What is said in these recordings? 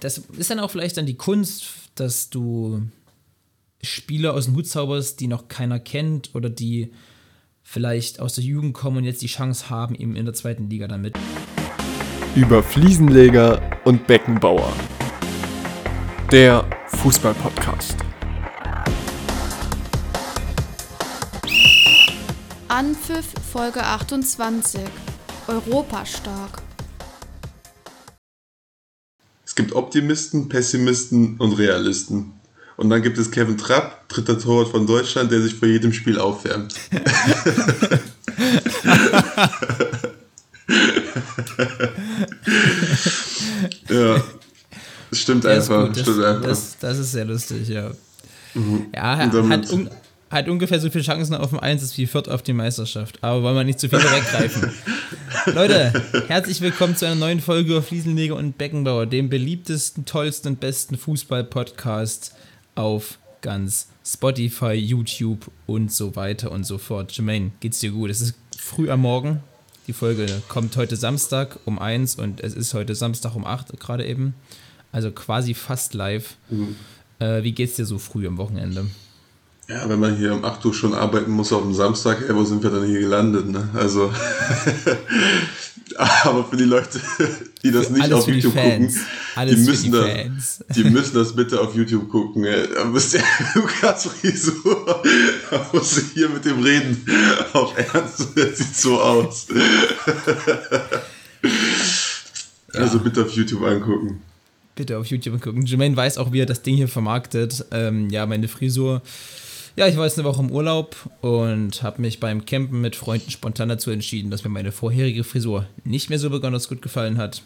das ist dann auch vielleicht dann die Kunst, dass du Spieler aus dem Hut zauberst, die noch keiner kennt oder die vielleicht aus der Jugend kommen und jetzt die Chance haben, eben in der zweiten Liga damit. Über Fliesenleger und Beckenbauer. Der Fußball-Podcast. Anpfiff Folge 28. Europastark. Es gibt Optimisten, Pessimisten und Realisten. Und dann gibt es Kevin Trapp, dritter Torwart von Deutschland, der sich vor jedem Spiel aufwärmt. ja, das stimmt einfach. Das, stimmt einfach. das, das ist sehr lustig, ja. Mhm. Ja, hat, hat, un, hat ungefähr so viele Chancen auf dem Einsatz wie Fürth auf die Meisterschaft. Aber wollen wir nicht zu viel weggreifen. Leute, herzlich willkommen zu einer neuen Folge Fliesenleger und Beckenbauer, dem beliebtesten, tollsten und besten Fußball-Podcast auf ganz Spotify, YouTube und so weiter und so fort. Jermaine, geht's dir gut? Es ist früh am Morgen. Die Folge kommt heute Samstag um 1 und es ist heute Samstag um 8 gerade eben. Also quasi fast live. Äh, wie geht's dir so früh am Wochenende? Ja, wenn man hier um 8 Uhr schon arbeiten muss auf dem Samstag, ey, wo sind wir dann hier gelandet? Ne? Also, aber für die Leute, die das nicht Alles auf für die YouTube Fans. gucken, Alles die für müssen, die das, die müssen das bitte auf YouTube gucken. Ey. Da müsst ihr Lukas Frisur, da muss ich hier mit dem reden. Auf Ernst, das sieht so aus. Also bitte auf YouTube angucken. Bitte auf YouTube gucken. Jermaine weiß auch, wie er das Ding hier vermarktet. Ähm, ja, meine Frisur. Ja, ich war jetzt eine Woche im Urlaub und habe mich beim Campen mit Freunden spontan dazu entschieden, dass mir meine vorherige Frisur nicht mehr so besonders gut gefallen hat.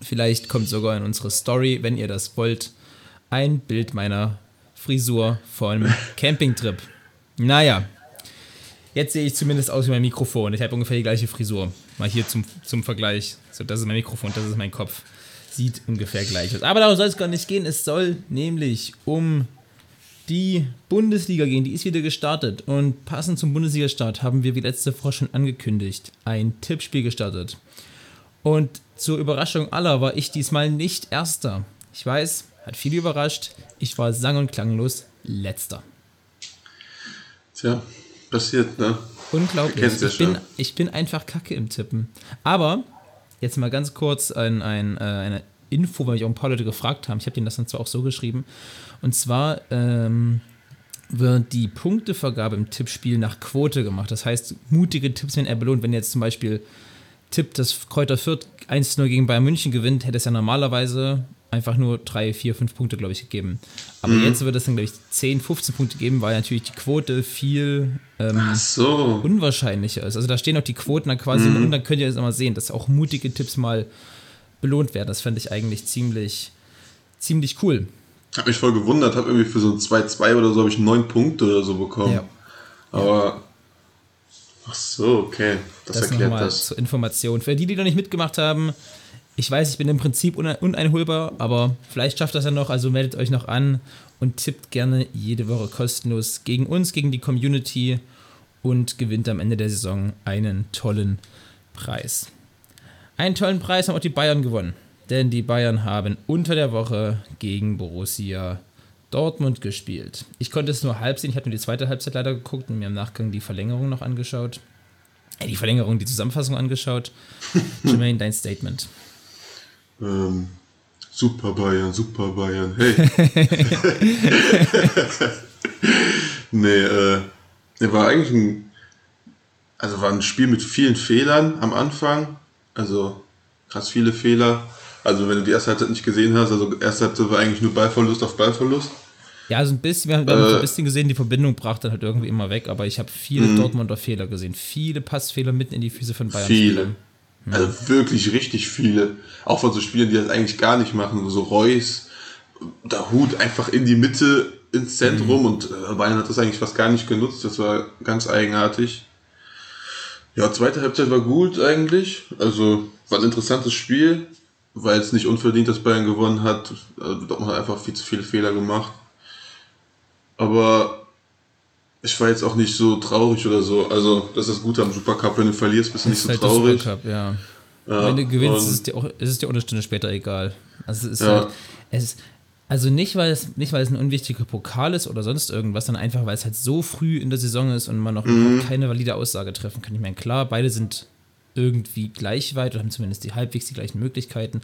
Vielleicht kommt sogar in unsere Story, wenn ihr das wollt, ein Bild meiner Frisur vom Campingtrip. Naja, jetzt sehe ich zumindest aus wie mein Mikrofon. Ich habe ungefähr die gleiche Frisur. Mal hier zum, zum Vergleich. So, das ist mein Mikrofon, das ist mein Kopf. Sieht ungefähr gleich aus. Aber darum soll es gar nicht gehen. Es soll nämlich um die Bundesliga gehen. Die ist wieder gestartet. Und passend zum Bundesliga-Start haben wir, wie letzte Woche schon angekündigt, ein Tippspiel gestartet. Und zur Überraschung aller war ich diesmal nicht Erster. Ich weiß, hat viele überrascht. Ich war sang- und klanglos Letzter. Tja, passiert, ne? Unglaublich. Ich bin, ich bin einfach kacke im Tippen. Aber jetzt mal ganz kurz ein, ein, äh, eine Info, weil mich auch ein paar Leute gefragt haben. Ich habe denen das dann zwar auch so geschrieben. Und zwar ähm, wird die Punktevergabe im Tippspiel nach Quote gemacht. Das heißt, mutige Tipps werden eher belohnt. Wenn jetzt zum Beispiel tippt, dass Kräuter Fürth 1-0 gegen Bayern München gewinnt, hätte es ja normalerweise einfach nur 3, 4, 5 Punkte, glaube ich, gegeben. Aber Mhm. jetzt wird es dann, glaube ich, 10, 15 Punkte geben, weil natürlich die Quote viel ähm, so. unwahrscheinlicher ist. Also da stehen auch die Quoten dann quasi Mhm. und dann könnt ihr das mal sehen, dass auch mutige Tipps mal belohnt werden. Das fände ich eigentlich ziemlich, ziemlich cool. Hab mich voll gewundert, hab irgendwie für so ein 2-2 oder so habe ich 9 Punkte oder so bekommen. Ja. Aber. Ach so, okay. Das, Das, erklärt das. zur Information. Für die, die noch nicht mitgemacht haben, ich weiß, ich bin im Prinzip une- uneinholbar, aber vielleicht schafft das ja noch, also meldet euch noch an und tippt gerne jede Woche kostenlos gegen uns, gegen die Community und gewinnt am Ende der Saison einen tollen Preis. Einen tollen Preis haben auch die Bayern gewonnen, denn die Bayern haben unter der Woche gegen Borussia Dortmund gespielt. Ich konnte es nur halb sehen, ich habe nur die zweite Halbzeit leider geguckt und mir im Nachgang die Verlängerung noch angeschaut. Äh, Die Verlängerung, die Zusammenfassung angeschaut. Jermaine, dein Statement. Ähm, super Bayern, super Bayern. Hey. nee, äh, war eigentlich ein. Also war ein Spiel mit vielen Fehlern am Anfang. Also krass viele Fehler. Also wenn du die erste Halbzeit nicht gesehen hast, also erste Halbzeit war eigentlich nur Ballverlust auf Ballverlust. Ja, so ein bisschen, wir haben, haben so Äh. ein bisschen gesehen, die Verbindung brach dann halt irgendwie immer weg, aber ich habe viele Dortmunder Fehler gesehen. Viele Passfehler mitten in die Füße von Bayern. Viele. Also wirklich richtig viele. Auch von so Spielern, die das eigentlich gar nicht machen. So Reus, der Hut einfach in die Mitte, ins Zentrum und äh, Bayern hat das eigentlich fast gar nicht genutzt. Das war ganz eigenartig. Ja, zweite Halbzeit war gut eigentlich. Also war ein interessantes Spiel, weil es nicht unverdient, dass Bayern gewonnen hat. Also, Dortmund hat einfach viel zu viele Fehler gemacht. Aber ich war jetzt auch nicht so traurig oder so. Also, das ist das Gute am Supercup. Wenn du verlierst, bist du nicht so halt traurig. Supercup, ja. Ja, Wenn du gewinnst, ist es, dir auch, ist es dir auch eine Stunde später egal. Also es ist Ja. halt, es also nicht weil, es, nicht, weil es ein unwichtiger Pokal ist oder sonst irgendwas, sondern einfach, weil es halt so früh in der Saison ist und man noch überhaupt keine valide Aussage treffen kann. Ich meine, klar, beide sind irgendwie gleich weit oder haben zumindest die halbwegs die gleichen Möglichkeiten.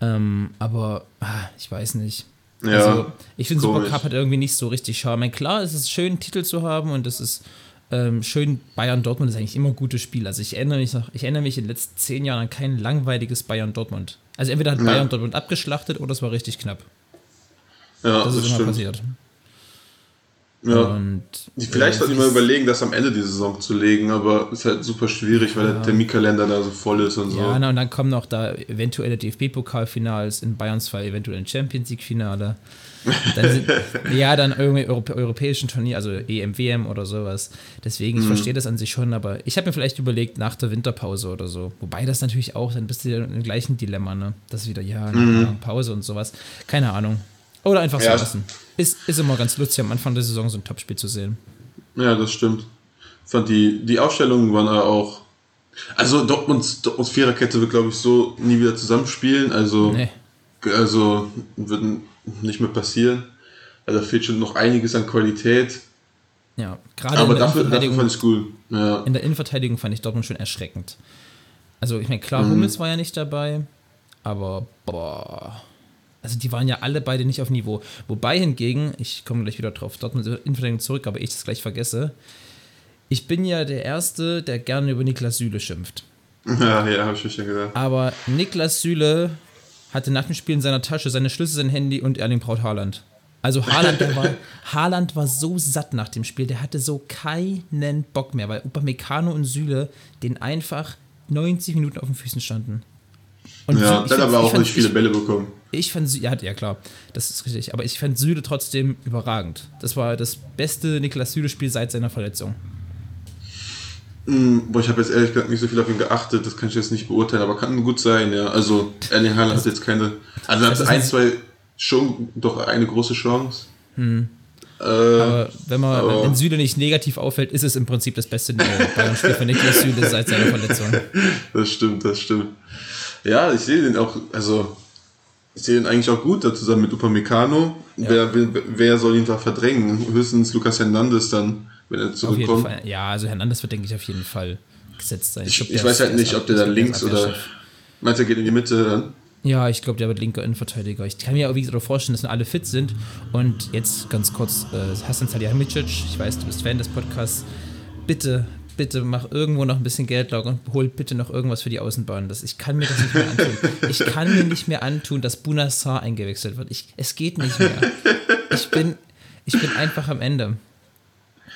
Ähm, aber ah, ich weiß nicht. Ja, also, ich finde. Supercup hat irgendwie nicht so richtig Charme. Klar, es ist schön, einen Titel zu haben und es ist ähm, schön, Bayern Dortmund ist eigentlich immer ein gutes Spiel. Also ich erinnere mich noch, ich erinnere mich in den letzten zehn Jahren an kein langweiliges Bayern Dortmund. Also entweder hat Ja. Bayern Dortmund abgeschlachtet oder es war richtig knapp. Ja, Das das, ist immer stimmt. passiert. Ja. Und Vielleicht äh, sollten die mal überlegen, das am Ende der Saison zu legen, aber ist halt super schwierig, weil der Terminkalender da so voll ist und so. Ja, na, und dann kommen noch da eventuelle DFB-Pokalfinals, in Bayerns Fall eventuell ein Champions League-Finale. Ja, dann irgendwie Europä europäischen Turnier, also EM, WM oder sowas. Deswegen, ich Mhm. verstehe das an sich schon, aber ich habe mir vielleicht überlegt, nach der Winterpause oder so. Wobei das natürlich auch, dann bist du wieder im gleichen Dilemma, ne? Das ist wieder, ja, nach nach Pause und sowas. Keine Ahnung. Oder einfach so. Ja. lassen. Ist, ist immer ganz lustig, am Anfang der Saison so ein Topspiel zu sehen. Ja, das stimmt. Ich fand die, die Aufstellungen waren aber auch. Also Dortmunds, Dortmunds Viererkette wird, glaube ich, so nie wieder zusammenspielen. Also, Nee. also wird nicht mehr passieren. Also da fehlt schon noch einiges an Qualität. Ja, gerade in Aber der dafür, dafür Innenverteidigung fand ich cool. Ja. In der Innenverteidigung fand ich Dortmund schon erschreckend. Also, ich meine, klar, Mhm. Hummels war ja nicht dabei, aber boah. Also, die waren ja alle beide nicht auf Niveau. Wobei hingegen, ich komme gleich wieder drauf, Dortmund Innenverteidigung zurück, aber ich das gleich vergesse. Ich bin ja der Erste, der gerne über Niklas Süle schimpft. Ja, ja, habe ich schon gedacht. Aber Niklas Süle hatte nach dem Spiel in seiner Tasche seine Schlüssel, sein Handy und Erling Braut Haaland. Also Haaland, war, Haaland war so satt nach dem Spiel, der hatte so keinen Bock mehr, weil Upamecano und Süle den einfach 90 Minuten auf den Füßen standen. Und Ja, Sü- dann aber auch nicht viele Bälle bekommen. Ich fand Süle, ja, ja klar, das ist richtig, aber ich fand Süle trotzdem überragend. Das war das beste Niklas Süle-Spiel seit seiner Verletzung. Hm, Boah, ich habe jetzt ehrlich gesagt nicht so viel auf ihn geachtet, das kann ich jetzt nicht beurteilen, aber kann gut sein, ja. Also Erling Haaland hat jetzt keine. Also er hat ein, zwei schon doch eine große Chance. Äh, Aber wenn man, aber- wenn Süle nicht negativ auffällt, ist es im Prinzip das beste Bayern-Spiel für Niklas Süle seit seiner Verletzung. das stimmt, das stimmt. Ja, ich sehe den auch, also ich sehe den eigentlich auch gut da zusammen mit Upamecano. Wer, will, wer soll ihn da verdrängen? Höchstens Lukas Hernandez dann, wenn er zurückkommt. Ja, also Hernandez wird, denke ich, auf jeden Fall gesetzt sein. Ich, glaub, ich weiß halt nicht, ob der Ab- links oder. Meinst du, er geht in die Mitte dann? Ja, ich glaube, der wird linker Innenverteidiger. Ich kann mir auch wie gesagt vorstellen, dass alle fit sind. Und jetzt ganz kurz, äh, Hassan Salihamidzic, ich weiß, du bist Fan des Podcasts. Bitte, bitte mach irgendwo noch ein bisschen Geld locker und hol bitte noch irgendwas für die Außenbahn. Das, ich kann mir das nicht mehr antun. Ich kann mir nicht mehr antun, dass Bunassar eingewechselt wird. Ich, es geht nicht mehr. Ich bin, ich bin einfach am Ende.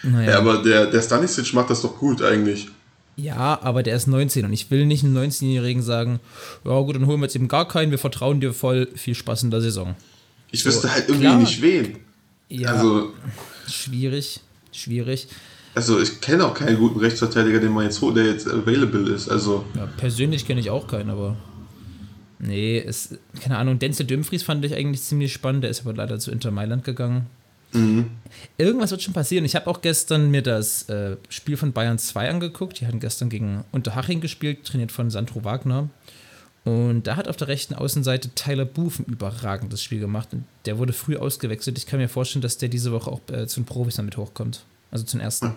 Naja. Ja, aber der, der Stanisic macht das doch gut eigentlich. Ja, aber der ist 19 und ich will nicht einem 19-Jährigen sagen, ja gut, dann holen wir jetzt eben gar keinen, wir vertrauen dir voll, viel Spaß in der Saison. Ich wüsste halt irgendwie klar. nicht wen. Ja, Also, schwierig, schwierig. Also ich kenne auch keinen guten Rechtsverteidiger, den man jetzt holt, der jetzt available ist. Also, Ja, persönlich kenne ich auch keinen, aber nee, es, keine Ahnung, Denzel Dumfries fand ich eigentlich ziemlich spannend, der ist aber leider zu Inter Mailand gegangen. Irgendwas wird schon passieren. Ich habe auch gestern mir das äh, Spiel von Bayern 2 angeguckt. Die hatten gestern gegen Unterhaching gespielt, trainiert von Sandro Wagner. Und da hat auf der rechten Außenseite Tyler Booth ein überragendes Spiel gemacht. Und der wurde früh ausgewechselt. Ich kann mir vorstellen, dass der diese Woche auch äh, zu den Profis damit hochkommt. Also zum ersten.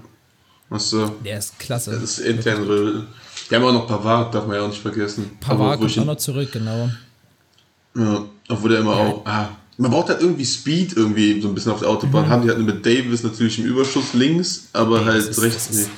du, Der ist klasse. das ist intern. weil- Wir haben auch noch Pavard, darf man ja auch nicht vergessen. Pavard kommt auch noch zurück, genau. Ja, obwohl der immer auch. Ah, man braucht halt irgendwie Speed irgendwie so ein bisschen auf der Autobahn. Haben die halt mit Davis natürlich im Überschuss links, aber Ey, halt ist- rechts nicht.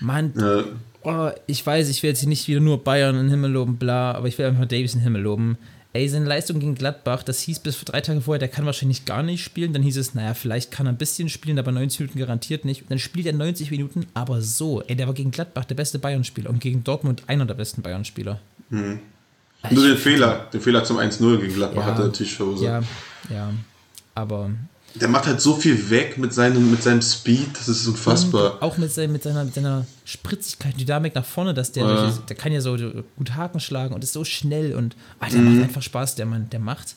Mann, Ja, Oh, ich weiß, ich will jetzt hier nicht wieder nur Bayern in den Himmel loben, bla, aber ich will einfach Davies in den Himmel loben. Ey, seine Leistung gegen Gladbach, das hieß bis vor drei Tage vorher, der kann wahrscheinlich gar nicht spielen. Dann hieß es, naja, vielleicht kann er ein bisschen spielen, aber 90 Minuten garantiert nicht. Und dann spielt er 90 Minuten, aber so. Ey, der war gegen Gladbach der beste Bayern-Spieler und gegen Dortmund einer der besten Bayern-Spieler. Nur den Fehler, den Fehler zum 1-0 gegen Gladbach Ja, hat er natürlich. Ja, ja. Aber Der macht halt so viel weg mit seinem, mit seinem Speed, das ist unfassbar. Und auch mit, sein, mit, seiner, mit seiner Spritzigkeit, Dynamik nach vorne, dass der, Ja. der kann ja so gut Haken schlagen und ist so schnell und ah, der macht einfach Spaß, der Mann, der macht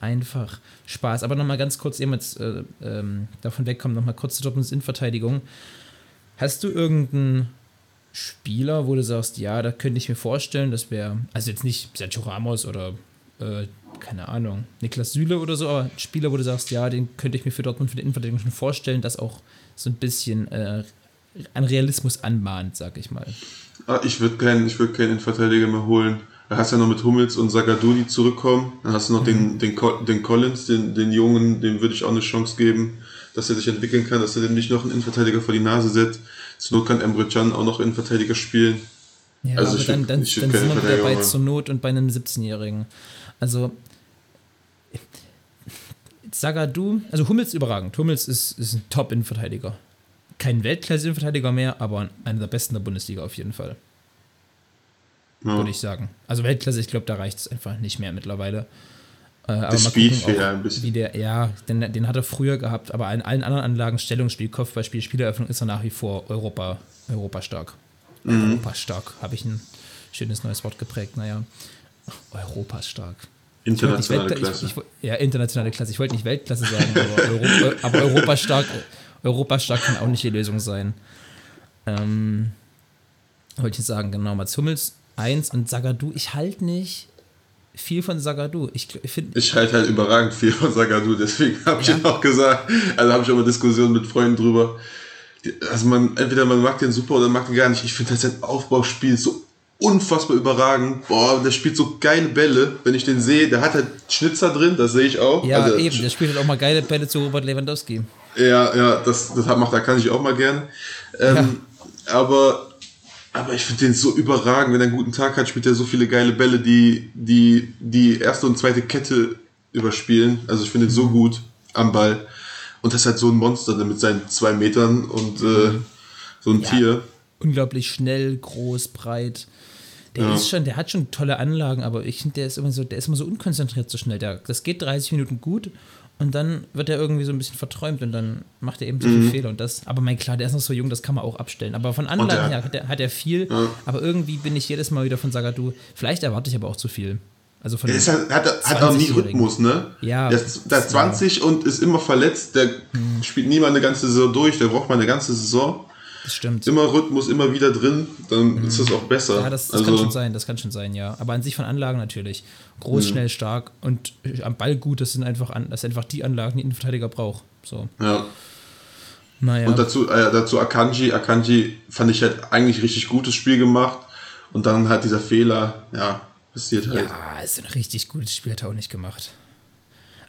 einfach Spaß. Aber nochmal ganz kurz, eben jetzt äh, ähm, davon wegkommen, nochmal kurz zu Dortmunds Innenverteidigung. Hast du irgendeinen Spieler, wo du sagst, ja, da könnte ich mir vorstellen, das wäre, also jetzt nicht Sergio Ramos oder äh, keine Ahnung, Niklas Süle oder so, aber ein Spieler, wo du sagst, ja, den könnte ich mir für Dortmund für die Innenverteidigung schon vorstellen, das auch so ein bisschen äh, an Realismus anmahnt, sag ich mal. Ah, ich würde keinen würd keinen Innenverteidiger mehr holen. Da hast du ja noch mit Hummels und Sagadou, die zurückkommen. Dann hast du noch den, den, den Collins, den, den Jungen, dem würde ich auch eine Chance geben, dass er sich entwickeln kann, dass er dem nicht noch einen Innenverteidiger vor die Nase setzt. Zur Not kann Emre Can auch noch Innenverteidiger spielen. Ja, also aber dann, dann, dann sind wir wieder bei zur Not und bei einem 17-Jährigen. Also Zagadou, also Hummels überragend. Hummels ist, ist ein Top-Innenverteidiger. Kein Weltklasse-Innenverteidiger mehr, aber einer der besten der Bundesliga auf jeden Fall. Ja. Würde ich sagen. Also Weltklasse, ich glaube, da reicht es einfach nicht mehr mittlerweile. Äh, aber das Speedfehler ein bisschen. Wie der, ja, den, den hat er früher gehabt, aber in allen anderen Anlagen, Stellungsspiel, Kopfballspiel, Spieleröffnung ist er nach wie vor Europa, Europa stark. Mhm. Europa stark, habe ich ein schönes neues Wort geprägt, naja. Europa stark. Internationale Klasse. Ich, ich, ja, internationale Klasse. Ich wollte nicht Weltklasse sagen, aber, Europa, aber Europa stark, Europa stark kann auch nicht die Lösung sein. Ähm, wollte ich sagen, genau. Mats Hummels 1 und Sagadu, ich halte nicht viel von Sagadu. Ich, ich, ich halte halt überragend viel von Sagadu, deswegen habe ich ja. ihn auch gesagt. Also habe ich auch mal Diskussionen mit Freunden drüber. Also man, entweder man mag den super oder mag den gar nicht. Ich finde das sein Aufbauspiel so unfassbar überragend. Boah, der spielt so geile Bälle, wenn ich den sehe. Der hat halt Schnitzer drin, das sehe ich auch. Ja, also, eben, der spielt halt auch mal geile Bälle zu Robert Lewandowski. Ja, ja, das, das macht, da kann ich auch mal gern. Ähm, ja. Aber aber ich finde den so überragend. Wenn er einen guten Tag hat, spielt er so viele geile Bälle, die die, die erste und zweite Kette überspielen. Also ich finde ihn so mhm. gut am Ball. Und das ist halt so ein Monster mit seinen zwei Metern und äh, mhm. so ein ja, Tier. Unglaublich schnell, groß, breit. Der ja. ist schon, der hat schon tolle Anlagen, aber ich finde, der ist immer so, der ist immer so unkonzentriert so schnell. Der, das geht 30 Minuten gut und dann wird er irgendwie so ein bisschen verträumt und dann macht er eben so mhm. viele Fehler. Und das, aber mein klar, der ist noch so jung, das kann man auch abstellen. Aber von Anlagen her hat er, hat er viel, ja. aber irgendwie bin ich jedes Mal wieder von Sagadu. Vielleicht erwarte ich aber auch zu viel. Also von der ist halt, hat, hat auch nie Rhythmus, ne? Ja. Der ist, der ist 20 ja. und ist immer verletzt, der mhm. spielt nie mal eine ganze Saison durch, der braucht mal eine ganze Saison. Das stimmt. Immer Rhythmus, immer wieder drin, dann mhm. ist das auch besser. Ja, das, das also, kann schon sein, das kann schon sein, ja. Aber an sich von Anlagen natürlich. Groß, mhm. schnell, stark und am Ball gut, das sind einfach, an, das sind einfach die Anlagen, die ein Verteidiger braucht. So. Ja. Naja. Und dazu, äh, dazu Akanji. Akanji fand ich halt eigentlich richtig gutes Spiel gemacht. Und dann halt dieser Fehler, ja, passiert halt. Ja, ist ein richtig gutes Spiel, hat er auch nicht gemacht.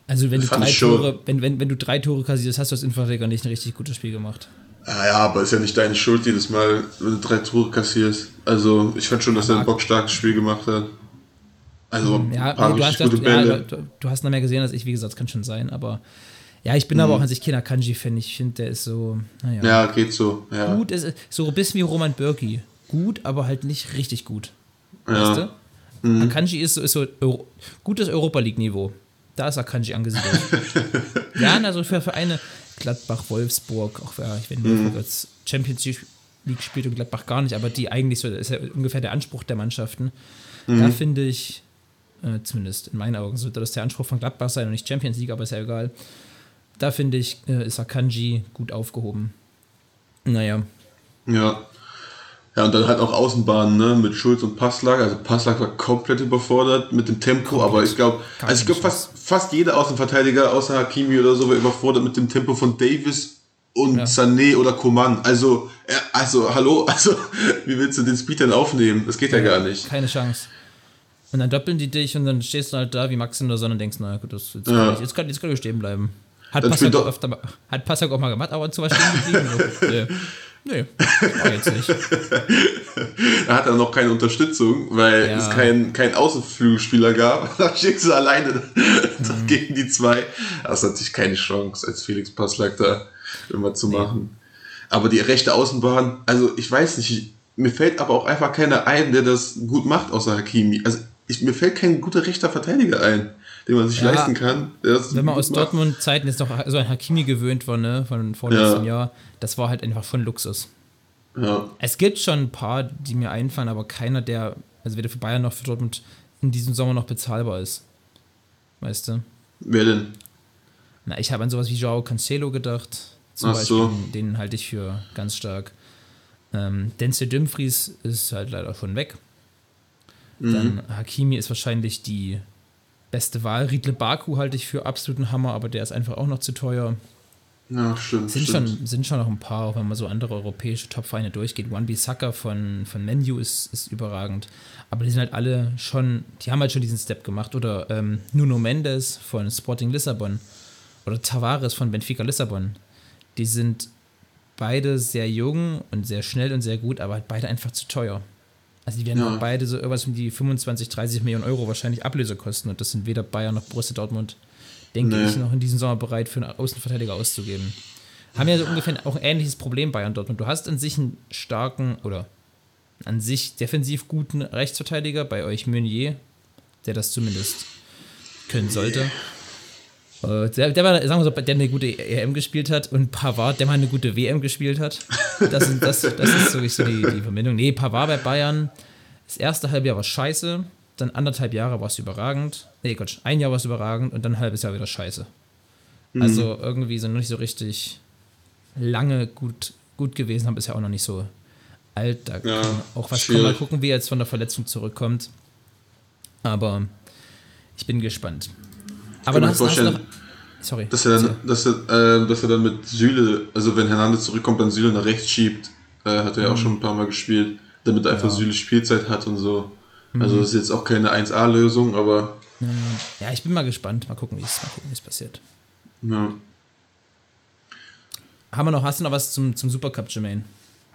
Also wenn du, drei Tore, wenn, wenn, wenn du drei Tore kassierst, hast du als Innenverteidiger nicht ein richtig gutes Spiel gemacht. Ja, ja, aber ist ja nicht deine Schuld jedes Mal, wenn du drei Tore kassierst. Also ich fand schon, dass er ein bockstarkes Spiel gemacht hat. Also hm, ja, ein paar du, hast, gute Bälle. Ja, du, du, hast noch mehr gesehen als ich, wie gesagt, kann schon sein, aber ja, ich bin mhm. aber auch an sich keiner Kanji-Fan. Ich finde, der ist so, naja. Ja, geht so, ja. Gut, ist so ein bisschen wie Roman Birki. Gut, aber halt nicht richtig gut. Ja. Weißt du? Mhm. Akanji ist so, ist so Euro, gutes Europa League-Niveau. Da ist Akanji angesiedelt. ja, also für Vereine, Gladbach, Wolfsburg, auch ja, wenn Wolfsburg mhm. als Champions League spielt und Gladbach gar nicht, aber die eigentlich so, das ist ja ungefähr der Anspruch der Mannschaften. Mhm. Da finde ich, äh, zumindest in meinen Augen, sollte das der Anspruch von Gladbach sein und nicht Champions League, aber ist ja egal. Da finde ich, äh, ist Akanji gut aufgehoben. Naja. Ja. Ja, und dann halt auch Außenbahnen, ne, mit Schulz und Passlag. Also Passlag war komplett überfordert mit dem Tempo, komplett. aber ich glaube, also ich glaube fast, fast jeder Außenverteidiger außer Hakimi oder so war überfordert mit dem Tempo von Davis und ja. Sané oder Coman. Also, also, hallo, also, wie willst du den Speed denn aufnehmen? Das geht ja, ja gar nicht. Keine Chance. Und dann doppeln die dich und dann stehst du halt da wie Max in der Sonne und denkst, naja, gut, das, jetzt, kann ich, jetzt, kann, jetzt kann ich stehen bleiben. Hat Passak, öfter, hat Passak auch mal gemacht, aber zum Beispiel geblieben. So. Nee, war jetzt nicht. da hat er noch keine Unterstützung, weil ja. es keinen kein Außenflügelspieler gab. Da schickst du alleine mhm. gegen die zwei. Das hat natürlich keine Chance, als Felix Passlack da immer zu nee. machen. Aber die rechte Außenbahn, also ich weiß nicht, mir fällt aber auch einfach keiner ein, der das gut macht, außer Hakimi. Also ich, mir fällt kein guter rechter Verteidiger ein den man sich ja, leisten kann. wenn man aus Dortmund-Zeiten jetzt noch so ein Hakimi gewöhnt war, ne, von vorletztem ja. Jahr, das war halt einfach schon Luxus. Ja. Es gibt schon ein paar, die mir einfallen, aber keiner, der, also weder für Bayern noch für Dortmund in diesem Sommer noch bezahlbar ist. Weißt du? Wer denn? Na, ich habe an sowas wie Joao Cancelo gedacht. Zum Ach Beispiel, so. den halte ich für ganz stark. Ähm, Denzel Dumfries ist halt leider schon weg. Mhm. Dann Hakimi ist wahrscheinlich die beste Wahl. Riedle Baku halte ich für absoluten Hammer, aber der ist einfach auch noch zu teuer. Ja, stimmt. Sind, stimmt. Schon, sind schon noch ein paar, auch wenn man so andere europäische Top-Vereine durchgeht. One B Sucker von, von Menu ist, ist überragend. Aber die sind halt alle schon, die haben halt schon diesen Step gemacht. Oder ähm, Nuno Mendes von Sporting Lissabon. Oder Tavares von Benfica Lissabon. Die sind beide sehr jung und sehr schnell und sehr gut, aber halt beide einfach zu teuer. Also die werden Ja. beide so irgendwas um die 25, 30 Millionen Euro wahrscheinlich Ablöse kosten. Und das sind weder Bayern noch Borussia Dortmund, denke Nee. ich, noch in diesem Sommer bereit für einen Außenverteidiger auszugeben. Haben ja so ungefähr auch ein ähnliches Problem Bayern Dortmund. Du hast an sich einen starken oder an sich defensiv guten Rechtsverteidiger, bei euch Meunier, der das zumindest können sollte. Äh, Der, der war, sagen wir so, der eine gute EM gespielt hat und Pavard, der mal eine gute WM gespielt hat. Das, sind, das, das ist so, so die, die Verbindung. Nee, Pavard bei Bayern, das erste Halbjahr war scheiße, dann anderthalb Jahre war es überragend. Nee, Gott, ein Jahr war es überragend und dann ein halbes Jahr wieder scheiße. Also irgendwie so noch nicht so richtig lange gut, gut gewesen, ist ja auch noch nicht so alt. Da Ja, kann auch was schwierig. kommen. Mal gucken, wie er jetzt von der Verletzung zurückkommt. Aber ich bin gespannt. Aber kann mir vorstellen, Sorry. Dass er, dann, dass, er, äh, dass er dann mit Süle, also wenn Hernandez zurückkommt, dann Süle nach rechts schiebt. Äh, hat er ja auch schon ein paar Mal gespielt, damit einfach Süle Spielzeit hat und so. Also das ist jetzt auch keine 1A-Lösung, aber Ja, ich bin mal gespannt. Mal gucken, wie es mal gucken, wie es passiert. ja. Haben wir noch, hast du noch was zum, zum Supercup, Jermaine?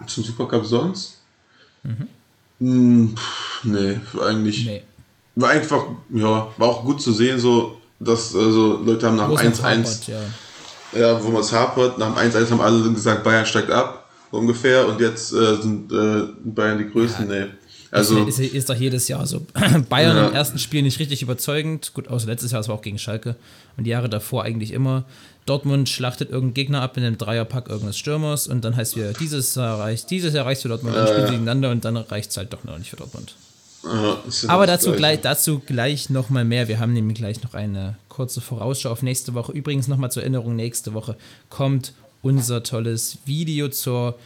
zum Supercup sonst? Hm, pff, nee, eigentlich. Nee. War einfach, ja, war auch gut zu sehen, so, dass also Leute haben nach Wo dem es noch 1-1, hapert, Ja. ja, wo man es hapert, nach dem 1-1 haben alle gesagt, Bayern steigt ab, so ungefähr, und jetzt äh, sind äh, Bayern die Größten, nee. Also, ist, ist, ist doch jedes Jahr so. Bayern Ja. im ersten Spiel nicht richtig überzeugend. Gut, außer letztes Jahr, das war auch gegen Schalke. Und die Jahre davor eigentlich immer. Dortmund schlachtet irgendeinen Gegner ab in einem Dreierpack irgendeines Stürmers und dann heißt wieder, dieses Jahr reicht, dieses Jahr reicht für Dortmund, dann spielen sie gegeneinander und dann reicht es halt doch noch nicht für Dortmund. Ja, Aber dazu gleich, dazu gleich nochmal mehr. Wir haben nämlich gleich noch eine kurze Vorausschau auf nächste Woche. Übrigens nochmal zur Erinnerung, nächste Woche kommt unser tolles Video zur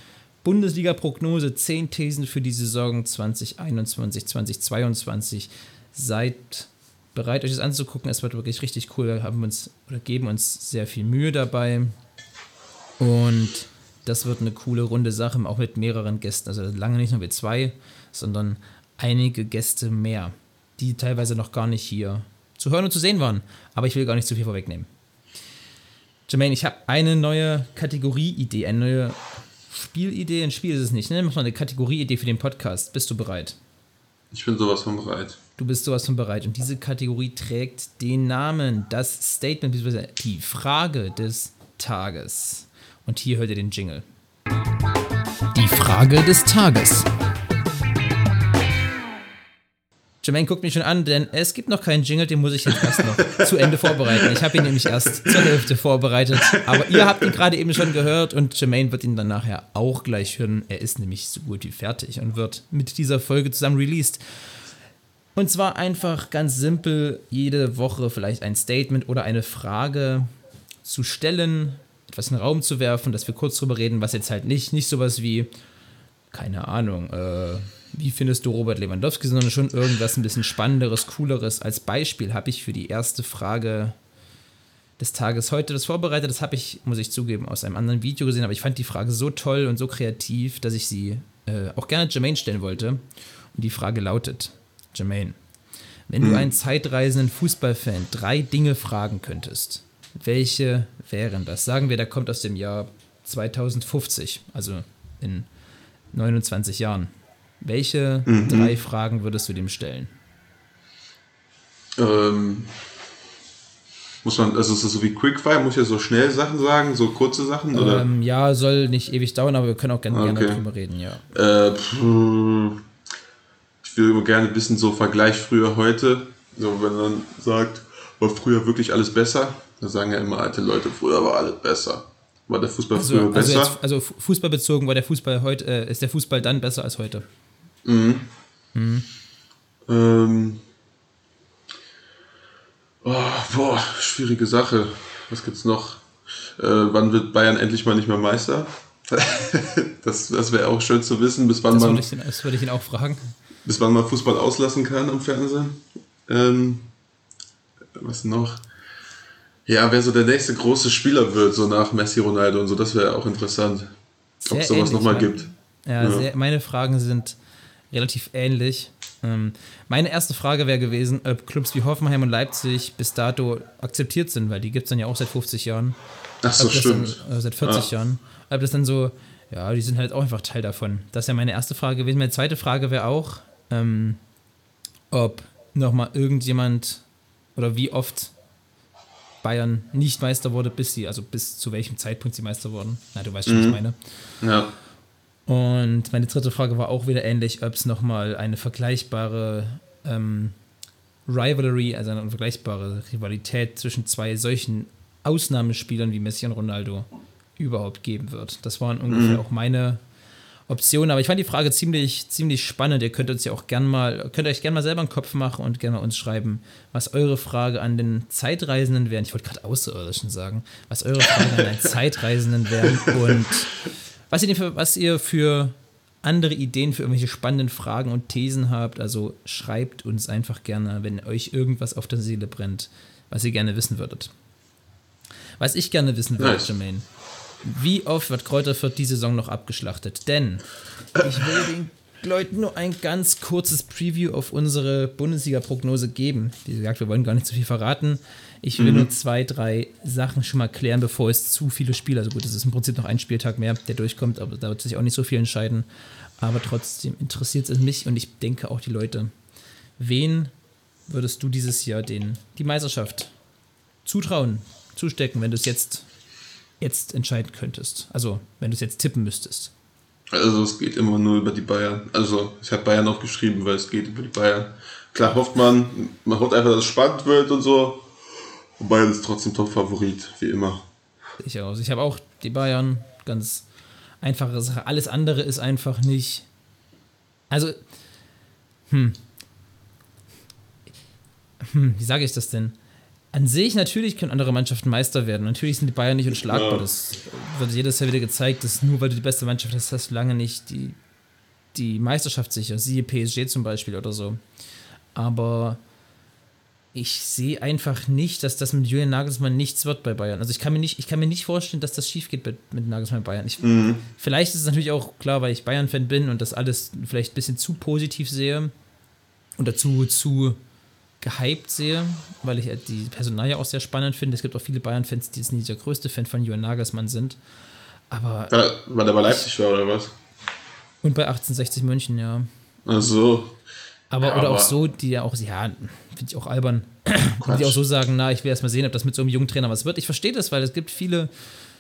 Bundesliga-Prognose. 10 Thesen für die Saison 2021, 2022. Seid bereit, euch das anzugucken. Es wird wirklich richtig cool. Wir haben uns oder geben uns sehr viel Mühe dabei. Und das wird eine coole runde Sache, auch mit mehreren Gästen. Also lange nicht nur wir zwei, sondern einige Gäste mehr, die teilweise noch gar nicht hier zu hören und zu sehen waren. Aber ich will gar nicht zu viel vorwegnehmen. Jermaine, ich habe eine neue Kategorieidee, eine neue Spielidee. Ein Spiel ist es nicht, ne? Mach mal eine Kategorieidee für den Podcast. Bist du bereit? Ich bin sowas von bereit. Du bist sowas von bereit. Und diese Kategorie trägt den Namen, das Statement, beziehungsweise die Frage des Tages. Und hier hört ihr den Jingle. Die Frage des Tages. Jermaine guckt mich schon an, denn es gibt noch keinen Jingle, den muss ich jetzt erst noch zu Ende vorbereiten. Ich habe ihn nämlich erst zur Hälfte vorbereitet. Aber ihr habt ihn gerade eben schon gehört und Jermaine wird ihn dann nachher auch gleich hören. Er ist nämlich so gut wie fertig und wird mit dieser Folge zusammen released. Und zwar einfach ganz simpel, jede Woche vielleicht ein Statement oder eine Frage zu stellen, etwas in den Raum zu werfen, dass wir kurz drüber reden, was jetzt halt nicht, nicht sowas wie, keine Ahnung, äh, wie findest du Robert Lewandowski, sondern schon irgendwas ein bisschen Spannenderes, Cooleres. Als Beispiel habe ich für die erste Frage des Tages heute das vorbereitet. Das habe ich, muss ich zugeben, aus einem anderen Video gesehen, aber ich fand die Frage so toll und so kreativ, dass ich sie äh, auch gerne Jermaine stellen wollte. Und die Frage lautet, Jermaine, wenn du einen zeitreisenden Fußballfan drei Dinge fragen könntest, welche wären das? Sagen wir, der kommt aus dem Jahr 2050, also in 29 Jahren. Welche drei Fragen würdest du dem stellen? Ähm, muss man, also ist das so wie Quickfire, muss ich ja so schnell Sachen sagen, so kurze Sachen, oder? Ähm, ja, soll nicht ewig dauern, aber wir können auch gerne, gerne Okay. darüber reden, ja. Äh, pff, ich will immer gerne wissen, so Vergleich früher, heute. So, wenn man sagt, war früher wirklich alles besser? Da sagen ja immer alte Leute, früher war alles besser. War der Fußball früher Also, also, besser? jetzt, also Fu- Fußball bezogen war der Fußball heute, äh, ist der Fußball dann besser als heute? Ähm, oh, boah, schwierige Sache. Was gibt's noch? Äh, wann wird Bayern endlich mal nicht mehr Meister? das das wäre auch schön zu wissen, bis wann Das man würde ihn- das würde ich ihn auch fragen. bis wann man Fußball auslassen kann am Fernsehen. Ähm, was noch? Ja, wer so der nächste große Spieler wird, so nach Messi, Ronaldo und so, das wäre auch interessant. Ob es sowas nochmal gibt. Ja, ja. Sehr, meine Fragen sind relativ ähnlich. Ähm, meine erste Frage wäre gewesen, ob Clubs wie Hoffenheim und Leipzig bis dato akzeptiert sind, weil die gibt es dann ja auch seit 50 Jahren. Ach so, stimmt. Dann, äh, seit 40 ja. Jahren. Ob das dann so, ja, die sind halt auch einfach Teil davon. Das wäre meine erste Frage gewesen. Meine zweite Frage wäre auch, ähm, ob nochmal irgendjemand oder wie oft Bayern nicht Meister wurde, bis sie, also bis zu welchem Zeitpunkt sie Meister wurden. Na, du weißt schon, mhm. was ich meine. Ja. Und meine dritte Frage war auch wieder ähnlich, ob es nochmal eine vergleichbare ähm, Rivalry, also eine vergleichbare Rivalität zwischen zwei solchen Ausnahmespielern wie Messi und Ronaldo überhaupt geben wird. Das waren ungefähr mhm. auch meine Optionen, aber ich fand die Frage ziemlich, ziemlich spannend. Ihr könnt uns ja auch gern mal, könnt euch gerne mal selber einen Kopf machen und gerne mal uns schreiben, was eure Frage an den Zeitreisenden wären. Ich wollte gerade Außerirdischen sagen, was eure Frage an den Zeitreisenden wären und was ihr, für, was ihr für andere Ideen für irgendwelche spannenden Fragen und Thesen habt. Also schreibt uns einfach gerne, wenn euch irgendwas auf der Seele brennt, was ihr gerne wissen würdet. Was ich gerne wissen würde, nice. Jermaine, wie oft wird Kräuter für die Saison noch abgeschlachtet? Denn ich will den Leuten nur ein ganz kurzes Preview auf unsere Bundesliga-Prognose geben. Wie gesagt, wir wollen gar nicht zu viel verraten. Ich will mhm. nur zwei, drei Sachen schon mal klären, bevor es zu viele Spiele, also gut, es ist im Prinzip noch ein Spieltag mehr, der durchkommt, aber da wird sich auch nicht so viel entscheiden. Aber trotzdem interessiert es mich und ich denke auch die Leute. Wen würdest du dieses Jahr den, die Meisterschaft zutrauen, zustecken, wenn du es jetzt jetzt entscheiden könntest? Also, wenn du es jetzt tippen müsstest. Also, es geht immer nur über die Bayern. Also, ich habe Bayern auch geschrieben, weil es geht über die Bayern. Klar hofft man, man hofft einfach, dass es spannend wird und so. Und Bayern ist trotzdem Top-Favorit, wie immer. Ich auch. Ich habe auch die Bayern, ganz einfache Sache. Alles andere ist einfach nicht. Also, hm. Hm, wie sage ich das denn? an sich, natürlich können andere Mannschaften Meister werden. Natürlich sind die Bayern nicht unschlagbar. Ja. Das wird jedes Jahr wieder gezeigt, dass nur weil du die beste Mannschaft hast, hast du lange nicht die, die Meisterschaft sicher. Siehe PSG zum Beispiel oder so. Aber ich sehe einfach nicht, dass das mit Julian Nagelsmann nichts wird bei Bayern. Also ich kann mir nicht, ich kann mir nicht vorstellen, dass das schief geht mit, mit Nagelsmann bei Bayern. Ich, mhm. Vielleicht ist es natürlich auch klar, weil ich Bayern-Fan bin und das alles vielleicht ein bisschen zu positiv sehe und dazu zu gehypt sehe, weil ich die Personalie auch sehr spannend finde. Es gibt auch viele Bayern-Fans, die jetzt nicht der größte Fan von Johann Nagelsmann sind. Aber. Ja, weil der bei Leipzig war, oder was? Und bei 1860 München, ja. Ach so. Aber, ja, oder aber auch so, die ja auch, ja, finde ich auch albern, die auch so sagen, na, ich will erst mal sehen, ob das mit so einem jungen Trainer was wird. Ich verstehe das, weil es gibt viele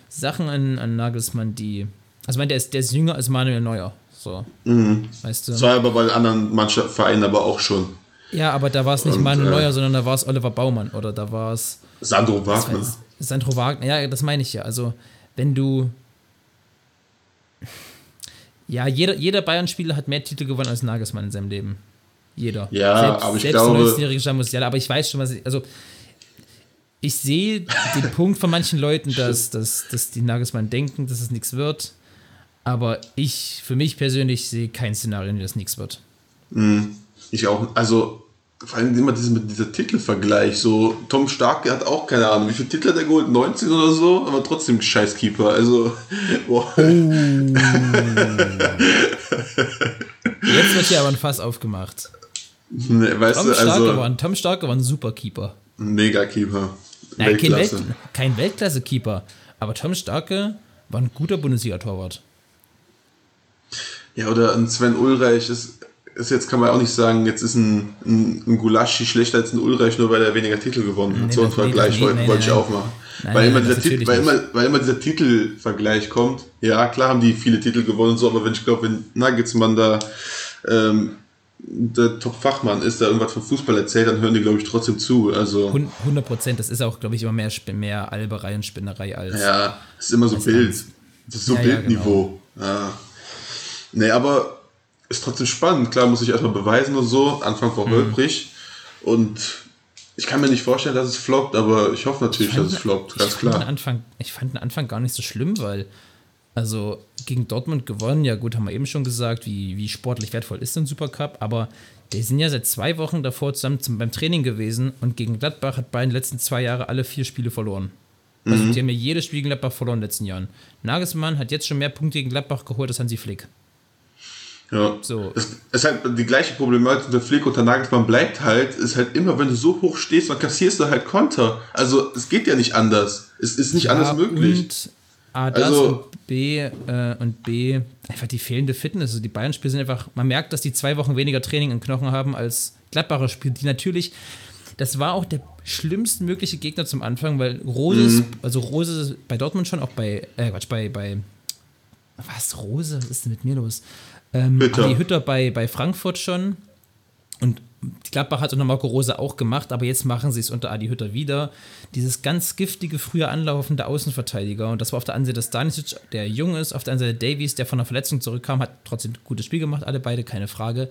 Sachen an, an Nagelsmann, die. Also, ich meine, der ist, der ist jünger als Manuel Neuer. So. Mhm. Weißt du? Das war aber bei anderen Mannschaftsvereinen aber auch schon. Ja, aber da war es nicht und, Manuel äh, Neuer, sondern da war es Oliver Baumann oder da war es. Sandro Wagner. Sandro Wagner, ja, das meine ich ja. Also, wenn du. Ja, jeder, jeder Bayern-Spieler hat mehr Titel gewonnen als Nagelsmann in seinem Leben. Jeder. Ja, selbst, aber ich selbst glaube. 19-jährige Musiala, aber ich weiß schon, was ich. Also, ich sehe den Punkt von manchen Leuten, dass, dass, dass die Nagelsmann denken, dass es nichts wird. Aber ich, für mich persönlich, sehe kein Szenario, in dem das nichts wird. Mhm. Ich auch, also vor allem immer diese, mit dieser Titelvergleich. So, Tom Stark hat auch keine Ahnung, wie viele Titel hat er geholt? 19 oder so, aber trotzdem Scheißkeeper. Also, boah. Oh. Jetzt wird hier aber ein Fass aufgemacht. Nee, weißt Tom, du, Starke also, war ein, Tom Starke war ein Superkeeper. Mega-Keeper. Nein, kein, Welt, kein Weltklasse-Keeper. Aber Tom Starke war ein guter Bundesliga-Torwart. Ja, oder ein Sven Ulreich ist ist jetzt kann man auch nicht sagen, jetzt ist ein, ein, ein Gulaschi schlechter als ein Ulreich, nur weil er weniger Titel gewonnen hat. Nee, so ein Vergleich nee, wollte, nee, wollte ich auch machen. Weil, immer dieser Titel, weil, immer, weil immer dieser Titelvergleich kommt. Ja, klar haben die viele Titel gewonnen und so, aber wenn ich glaube, wenn Nagelsmann da ähm, der Top-Fachmann ist, der irgendwas vom Fußball erzählt, dann hören die, glaube ich, trotzdem zu. Also 100 Prozent, das ist auch, glaube ich, immer mehr, mehr Alberei und Spinnerei als. Ja, das ist immer so Bild. Das ist so ja, Bildniveau. Ja, genau. ja. Nee, aber ist trotzdem spannend. Klar muss ich erstmal beweisen und so. Anfang war mhm. holprig. Und ich kann mir nicht vorstellen, dass es floppt, aber ich hoffe natürlich, ich dass es floppt, ganz klar. Anfang, ich fand den Anfang gar nicht so schlimm, weil, also gegen Dortmund gewonnen, ja gut, haben wir eben schon gesagt, wie, wie sportlich wertvoll ist ein Supercup, aber Die sind ja seit zwei Wochen davor zusammen zum, beim Training gewesen und gegen Gladbach hat Bayern die letzten zwei Jahre alle vier Spiele verloren. Also die haben ja jedes Spiel gegen Gladbach verloren in den letzten Jahren. Nagelsmann hat jetzt schon mehr Punkte gegen Gladbach geholt als Hansi Flick. Ja. So. Es ist halt die gleiche Problematik unter Flick und der Nagelsmann bleibt halt, ist halt immer, wenn du so hoch stehst, dann kassierst du halt Konter. Also es geht ja nicht anders. Es ist nicht anders möglich. Und A, das Also- und B äh, und B, einfach die fehlende Fitness. Also die Bayern-Spiele sind einfach, man merkt, dass die zwei Wochen weniger Training im Knochen haben als Gladbacher Spiele, die natürlich, das war auch der schlimmste mögliche Gegner zum Anfang, weil Rose, Mhm. also Rose bei Dortmund schon, auch bei, äh, Quatsch, bei, bei, was, Rose, was ist denn mit mir los? Ähm, Hütter. Adi Hütter bei, bei Frankfurt schon. Und die Gladbach hat unter Marco Rose auch gemacht, aber jetzt machen sie es unter Adi Hütter wieder. Dieses ganz giftige, früher anlaufende Außenverteidiger. Und das war auf der einen Seite Stanisic, der jung ist, auf der anderen Seite Davies, der von der Verletzung zurückkam, hat trotzdem ein gutes Spiel gemacht, alle beide, keine Frage.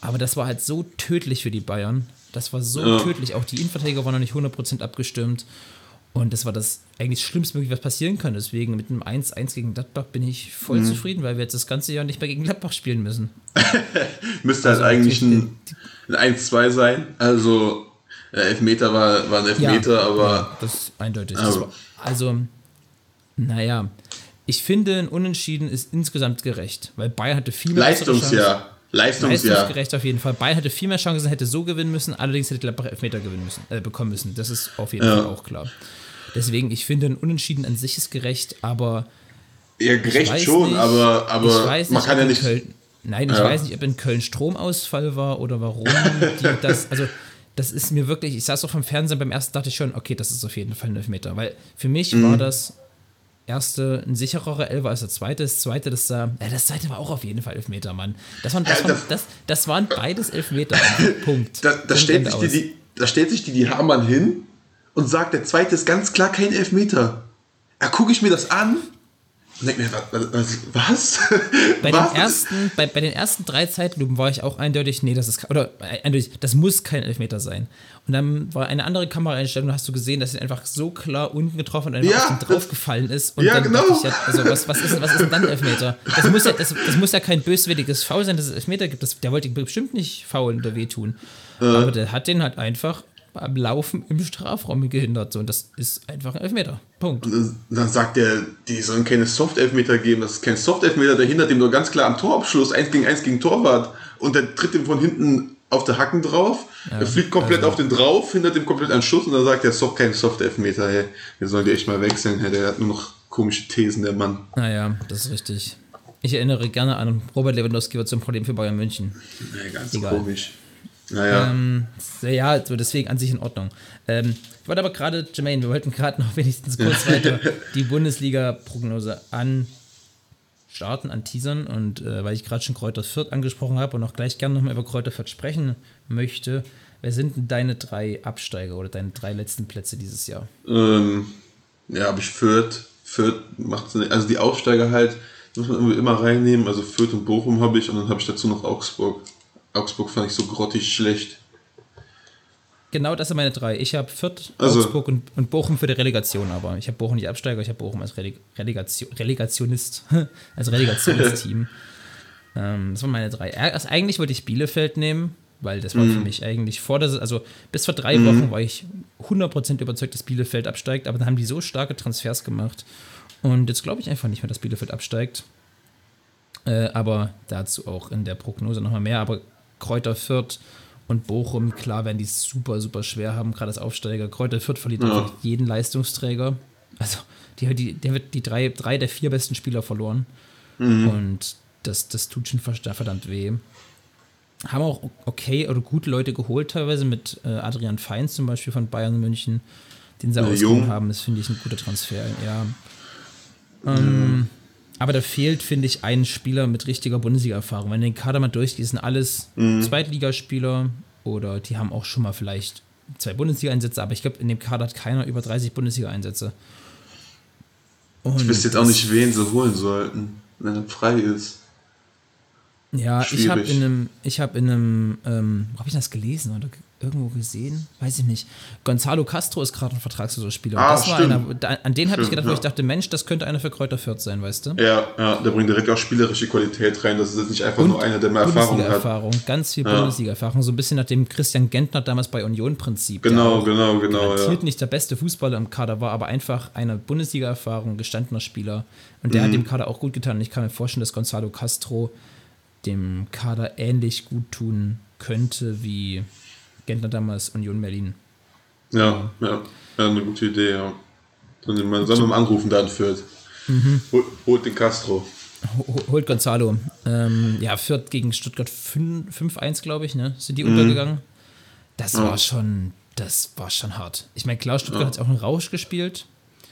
Aber das war halt so tödlich für die Bayern. Das war so Ja. tödlich. Auch die Innenverteidiger waren noch nicht 100% abgestimmt. Und das war das eigentlich Schlimmstmögliche, was passieren kann. Deswegen mit einem 1-1 gegen Gladbach bin ich voll Mhm. zufrieden, weil wir jetzt das ganze Jahr nicht mehr gegen Gladbach spielen müssen. Müsste halt Also eigentlich natürlich ein, ein 1-2 sein. Also äh, Elfmeter war, war ein Elfmeter, aber Ja, das ist eindeutig. Das war, also, naja, ich finde, ein Unentschieden ist insgesamt gerecht, weil Bayern hatte viel mehr. Leistungsjahr. Leistungsjahr. Leistungsgerecht auf jeden Fall. Bayern hatte viel mehr Chancen, hätte so gewinnen müssen, allerdings hätte Gladbach Elfmeter gewinnen müssen, äh, bekommen müssen. Das ist auf jeden Ja. Fall auch klar. Deswegen, ich finde, ein Unentschieden an sich ist gerecht, aber Ja, gerecht schon, nicht, aber, aber man kann ja nicht. Köln, nein, ich Ja. weiß nicht, ob in Köln Stromausfall war oder warum die das. Also, das ist mir wirklich. Ich saß auch vom Fernsehen beim ersten, dachte ich schon, okay, das ist auf jeden Fall ein Elfmeter. Weil für mich Mhm. war das erste ein sichererer Elfer als der zweite. Das zweite, das sah. Ja, das zweite war auch auf jeden Fall Elfmeter, Mann. Das waren, das Ja, waren, das- das, waren beides Elfmeter. Punkt. Da, da, Punkt, stellt sich die, die, da stellt sich die, die Hamann hin und sagt, der zweite ist ganz klar kein Elfmeter. Da gucke ich mir das an und denke mir, was? was? Bei was? den, ersten, bei, bei den ersten drei Zeitlupen war ich auch eindeutig, nee, das ist oder äh, eindeutig, das muss kein Elfmeter sein. Und dann war eine andere Kameraeinstellung, da hast du gesehen, dass er einfach so klar unten getroffen und einfach Ja, ihn draufgefallen ist. Und Ja, dann genau. ja, also was, was, ist, was ist denn dann Elfmeter? Das muss ja, das, das muss ja kein böswilliges Foul sein, dass es Elfmeter gibt. Das, der wollte ihn bestimmt nicht faulen oder wehtun. Aber der hat den halt einfach beim Laufen im Strafraum gehindert. So, und das ist einfach ein Elfmeter. Punkt. Und dann sagt er, die sollen keine Soft-Elfmeter geben. Das ist kein Soft-Elfmeter, der hindert ihm nur ganz klar am Torabschluss, 1 gegen 1 gegen Torwart. Und der tritt ihm von hinten auf der Hacken drauf. er fliegt komplett also- auf den drauf, hindert ihm komplett einen Schuss und dann sagt er, es ist doch kein Soft-Elfmeter. Hey, wir sollen die echt mal wechseln. Hey, der hat nur noch komische Thesen, der Mann. Naja, das ist richtig. Ich erinnere gerne an Robert Lewandowski wird zum Problem für Bayern München. Ja, ganz Egal. komisch. Naja. Ähm, ja, so deswegen an sich in Ordnung. Ähm, ich wollte aber gerade, Jermaine, wir wollten gerade noch wenigstens kurz weiter die Bundesliga-Prognose anstarten, anteasern. Und äh, weil ich gerade schon Kräuter Fürth angesprochen habe und auch gleich gerne nochmal über Kräuter Fürth sprechen möchte, wer sind denn deine drei Absteiger oder deine drei letzten Plätze dieses Jahr? Ähm, ja, habe ich Fürth. Fürth macht also die Aufsteiger halt, muss man immer reinnehmen. Also Fürth und Bochum habe ich und dann habe ich dazu noch Augsburg. Augsburg fand ich so grottig schlecht. Genau, das sind meine drei. Ich habe Fürth, Also- Augsburg und, und Bochum für die Relegation, aber ich habe Bochum nicht Absteiger, ich habe Bochum als Releg Relegation, Relegationist, als Relegationsteam. ähm, das waren meine drei. Also eigentlich wollte ich Bielefeld nehmen, weil das war für mich eigentlich vor der, also bis vor drei Wochen war ich 100% überzeugt, dass Bielefeld absteigt, aber dann haben die so starke Transfers gemacht und jetzt glaube ich einfach nicht mehr, dass Bielefeld absteigt. Äh, aber dazu auch in der Prognose nochmal mehr. Aber Kräuter Fürth und Bochum, klar, werden die super, super schwer haben, gerade als Aufsteiger. Kräuter Fürth verliert Ja. einfach jeden Leistungsträger. Also, die, die, der wird die drei, drei der vier besten Spieler verloren. Und das, das tut schon ver- verdammt weh. Haben auch okay oder gute Leute geholt, teilweise mit äh, Adrian Feins zum Beispiel von Bayern München, den sie Ja, ausgeliehen jung. haben. Das finde ich ein guter Transfer, ja. Ähm, aber da fehlt, finde ich, ein Spieler mit richtiger Bundesliga-Erfahrung. Wenn du den Kader mal durchgehst, sind alles Zweitligaspieler oder die haben auch schon mal vielleicht zwei Bundesliga-Einsätze, aber ich glaube, in dem Kader hat keiner über 30 Bundesliga-Einsätze. Ich wüsste jetzt auch nicht, wen sie holen sollten, wenn er frei ist. Ja, ich habe Schwierig. in einem, ich habe in einem, ähm, wo habe ich das gelesen oder irgendwo gesehen? Weiß ich nicht. Gonzalo Castro ist gerade ein vertragsloser Spieler. Und Ah, das war stimmt. einer, da, an den habe ich gedacht, wo ja. ich dachte, Mensch, das könnte einer für Kräuter Fürth sein, weißt du? Ja, ja, der bringt direkt auch spielerische Qualität rein. Das ist nicht einfach nur einer, der mehr Erfahrung hat. Bundesliga-Erfahrung, ganz viel Ja. Bundesliga-Erfahrung, so ein bisschen nach dem Christian Gentner damals bei Union-Prinzip. Genau, genau, genau. garantiert Ja. nicht der beste Fußballer im Kader war, aber einfach eine Bundesliga-Erfahrung, gestandener Spieler. Und der Mhm. hat dem Kader auch gut getan. Und ich kann mir vorstellen, dass Gonzalo Castro dem Kader ähnlich gut tun könnte wie Gentner damals Union Berlin. Ja, ja, ja, eine gute Idee, ja. Wir sollen wir mal anrufen, dann Fürth. Mhm. Hol, holt den Castro. Ho- Holt Gonzalo. Ähm, ja, Fürth gegen Stuttgart 5 5-1, glaube ich, ne? Sind Mhm. die untergegangen? Das war schon, das war schon hart. Ich meine, klar, Stuttgart hat auch einen Rausch gespielt,